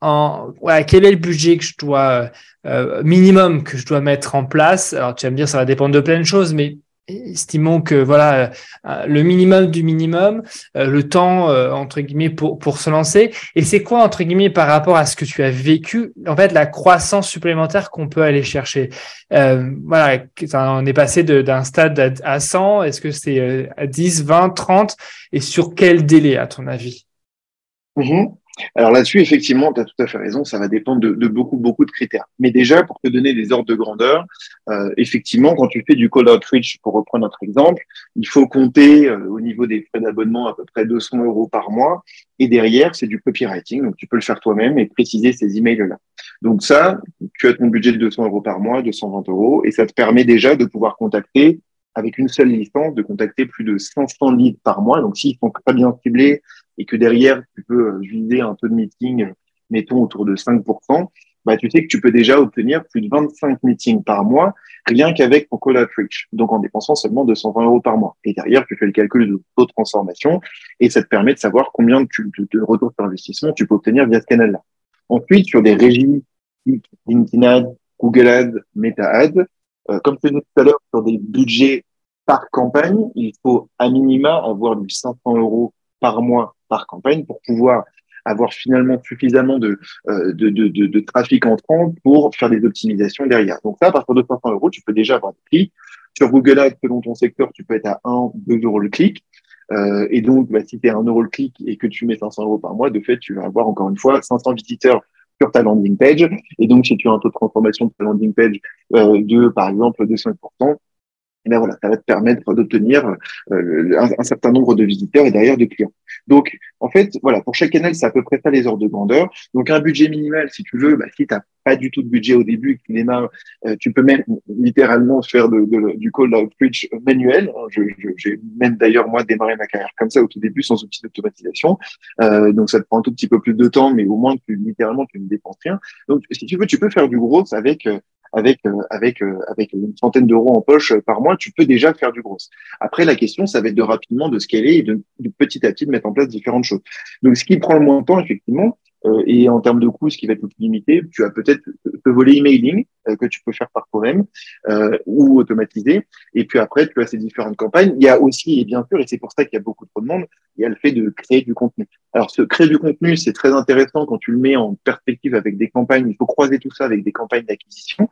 A: en quel est le budget que je dois minimum que je dois mettre en place? Alors tu vas me dire ça va dépendre de plein de choses, mais estimons que voilà euh, le minimum du minimum, euh, le temps euh, entre guillemets pour pour se lancer. Et c'est quoi entre guillemets par rapport à ce que tu as vécu, en fait la croissance supplémentaire qu'on peut aller chercher? voilà, on est passé d'un stade à 100. Est-ce que c'est à 10, 20, 30 et sur quel délai à ton avis?
B: Mm-hmm. Alors là-dessus, effectivement, tu as tout à fait raison, ça va dépendre de, beaucoup, beaucoup de critères. Mais déjà, pour te donner des ordres de grandeur, euh, effectivement, quand tu fais du call outreach, pour reprendre notre exemple, il faut compter euh, au niveau des frais d'abonnement à peu près 200 euros par mois. Et derrière, c'est du copywriting, donc tu peux le faire toi-même et préciser ces emails-là. Donc ça, tu as ton budget de 200 euros par mois, 220 euros, et ça te permet déjà de pouvoir contacter avec une seule licence, de contacter plus de 500 leads par mois. Donc, s'ils sont pas bien ciblés et que derrière, tu peux euh, viser un peu de meeting, mettons autour de 5%, bah, tu sais que tu peux déjà obtenir plus de 25 meetings par mois, rien qu'avec ton call outreach. Donc, en dépensant seulement 220 euros par mois. Et derrière, tu fais le calcul de taux de transformation et ça te permet de savoir combien de, de retour sur investissement tu peux obtenir via ce canal-là. Ensuite, sur des régies, LinkedIn Ads, Google Ads, Meta Ads, euh, comme je disais tout à l'heure, sur des budgets par campagne, il faut à minima avoir du 500 euros par mois par campagne pour pouvoir avoir finalement suffisamment de, euh, de, de, de, de, trafic entrant pour faire des optimisations derrière. Donc ça, à partir de 500 euros, tu peux déjà avoir des clics. Sur Google Ads, selon ton secteur, tu peux être à 1, 2 euros le clic. Euh, et donc, bah, si tu es à 1 euro le clic et que tu mets 500 euros par mois, de fait, tu vas avoir encore une fois 500 visiteurs sur ta landing page. Et donc, si tu as un taux de transformation de ta landing page euh, de, par exemple, de 5%, et ben voilà, ça va te permettre d'obtenir euh, un, certain nombre de visiteurs et derrière de clients. Donc, en fait, voilà, pour chaque canal, c'est à peu près ça les ordres de grandeur. Donc, un budget minimal, si tu veux, bah, si tu n'as pas du tout de budget au début tu démarres, euh, tu peux même littéralement faire de, du call outreach manuel. J'ai même d'ailleurs, moi, démarré ma carrière comme ça au tout début sans outil d'automatisation. Euh, donc, ça te prend un tout petit peu plus de temps, mais au moins, tu, littéralement, tu ne dépenses rien. Donc, si tu veux, tu peux faire du gros avec avec euh, avec euh, avec une centaine d'euros en poche euh, par mois, tu peux déjà faire du gros. Après, la question, ça va être de rapidement de scaler et de, petit à petit de mettre en place différentes choses. Donc, ce qui prend le moins de temps, effectivement, euh, et en termes de coûts, ce qui va être le plus limité, tu as peut-être te voler emailing euh, que tu peux faire par toi-même euh, ou automatiser. Et puis après, tu as ces différentes campagnes. Il y a aussi, et bien sûr, et c'est pour ça qu'il y a beaucoup de monde, il y a le fait de créer du contenu. Alors, ce créer du contenu, c'est très intéressant quand tu le mets en perspective avec des campagnes. Il faut croiser tout ça avec des campagnes d'acquisition,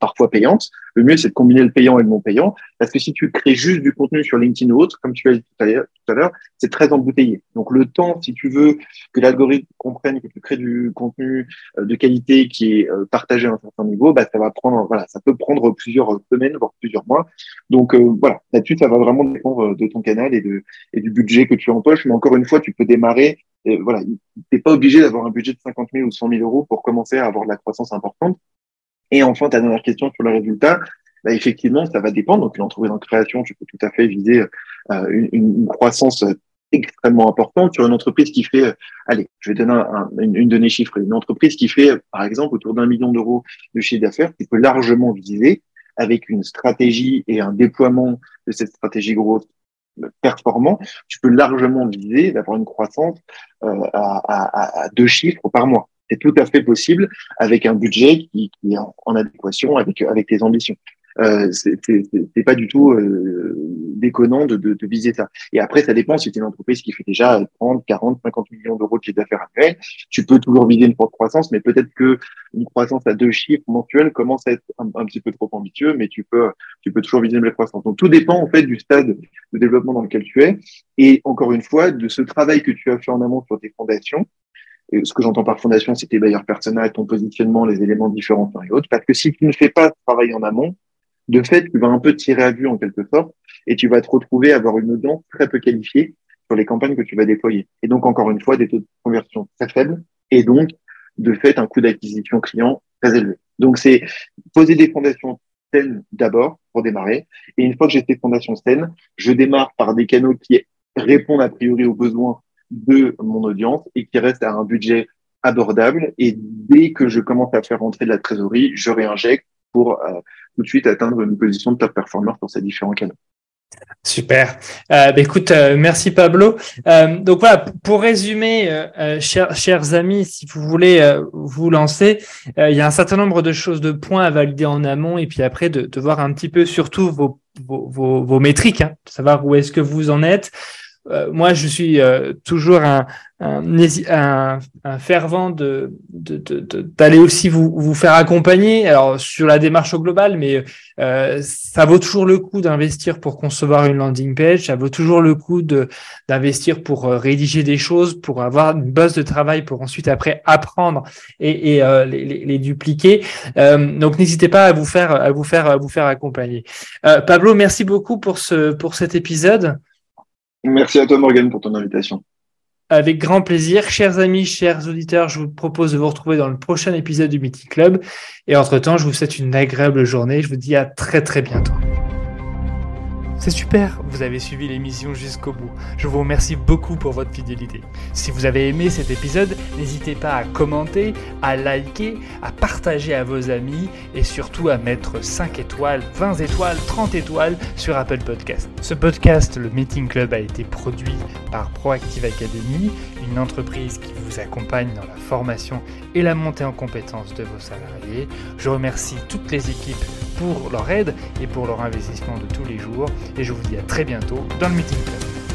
B: parfois payantes. Le mieux, c'est de combiner le payant et le non payant, parce que si tu crées juste du contenu sur LinkedIn ou autre, comme tu as dit tout à l'heure, c'est très embouteillé. Donc, le temps, si tu veux que l'algorithme comprenne que tu crées du contenu euh, de qualité qui est euh, partagé à un certain niveau, bah, ça va prendre, voilà, ça peut prendre plusieurs semaines, voire plusieurs mois. Donc euh, voilà, là-dessus, ça va vraiment dépendre de ton canal et, de, et du budget que tu empoches. Mais encore une fois, tu peux démarrer. Et voilà, t'es pas obligé d'avoir un budget de 50 000 ou 100 000 euros pour commencer à avoir de la croissance importante. Et enfin, ta dernière question sur le résultat, bah, effectivement, ça va dépendre. Donc, une entreprise en création, tu peux tout à fait viser une, une, croissance extrêmement important sur une entreprise qui fait, allez, je vais donner un, une, une, donnée chiffrée, une entreprise qui fait, par exemple, autour d'un million d'euros de chiffre d'affaires, qui peut largement viser avec une stratégie et un déploiement de cette stratégie grosse performant, tu peux largement viser d'avoir une croissance euh, à, deux chiffres par mois. C'est tout à fait possible avec un budget qui, est en, en, adéquation avec, avec tes ambitions euh, c'est pas du tout euh, déconnant de, de, de, viser ça. Et après, ça dépend si c'est une entreprise qui fait déjà 30, 40, 50 millions d'euros de chiffre d'affaires annuel. Tu peux toujours viser une forte croissance, mais peut-être que une croissance à deux chiffres mensuels commence à être un, petit peu trop ambitieux, mais tu peux, tu peux toujours viser une belle croissance. Donc tout dépend en fait du stade de développement dans lequel tu es, et encore une fois de ce travail que tu as fait en amont sur tes fondations. Ce que j'entends par fondation, c'est tes bailleurs personnels, ton positionnement, les éléments différents et autres. Parce que si tu ne fais pas ce travail en amont, de fait, tu vas un peu tirer à vue en quelque sorte et tu vas te retrouver à avoir une audience très peu qualifiée sur les campagnes que tu vas déployer. Et donc, encore une fois, des taux de conversion très faibles et donc, de fait, un coût d'acquisition client très élevé. Donc, c'est poser des fondations saines d'abord pour démarrer. Et une fois que j'ai ces fondations saines, je démarre par des canaux qui répondent a priori aux besoins de mon audience et qui restent à un budget abordable. Et dès que je commence à faire rentrer de la trésorerie, je réinjecte pour euh, tout de suite atteindre une position de top performer pour ces différents canaux.
A: Super. Euh, bah, écoute, euh, merci Pablo. Donc voilà, pour résumer, chers, amis, si vous voulez vous lancer, il y a un certain nombre de choses, de points à valider en amont, et puis après de, voir un petit peu surtout vos, vos, vos, vos métriques, hein, savoir où est-ce que vous en êtes. Euh, moi, je suis euh, toujours un, un, un, fervent de, d'aller aussi vous, vous faire accompagner. Alors sur la démarche au global, mais euh, ça vaut toujours le coup d'investir pour concevoir une landing page. Ça vaut toujours le coup d'investir pour rédiger des choses, pour avoir une base de travail, pour ensuite après apprendre et, et les, les, dupliquer. donc n'hésitez pas à vous faire à vous faire à vous faire accompagner. Pablo, merci beaucoup pour ce pour cet épisode.
B: Merci à toi, Morgan, pour ton invitation.
A: Avec grand plaisir. Chers amis, chers auditeurs, je vous propose de vous retrouver dans le prochain épisode du Meeting Club. Et entre-temps, je vous souhaite une agréable journée. Je vous dis à très très bientôt. C'est super, vous avez suivi l'émission jusqu'au bout. Je vous remercie beaucoup pour votre fidélité. Si vous avez aimé cet épisode, n'hésitez pas à commenter, à liker, à partager à vos amis et surtout à mettre 5 étoiles, 20 étoiles, 30 étoiles sur Apple Podcast. Ce podcast, le Meeting Club, a été produit par Proactive Academy, une entreprise qui vous accompagne dans la formation et la montée en compétences de vos salariés. Je remercie toutes les équipes pour leur aide et pour leur investissement de tous les jours. Et je vous dis à très bientôt dans le Meeting Club.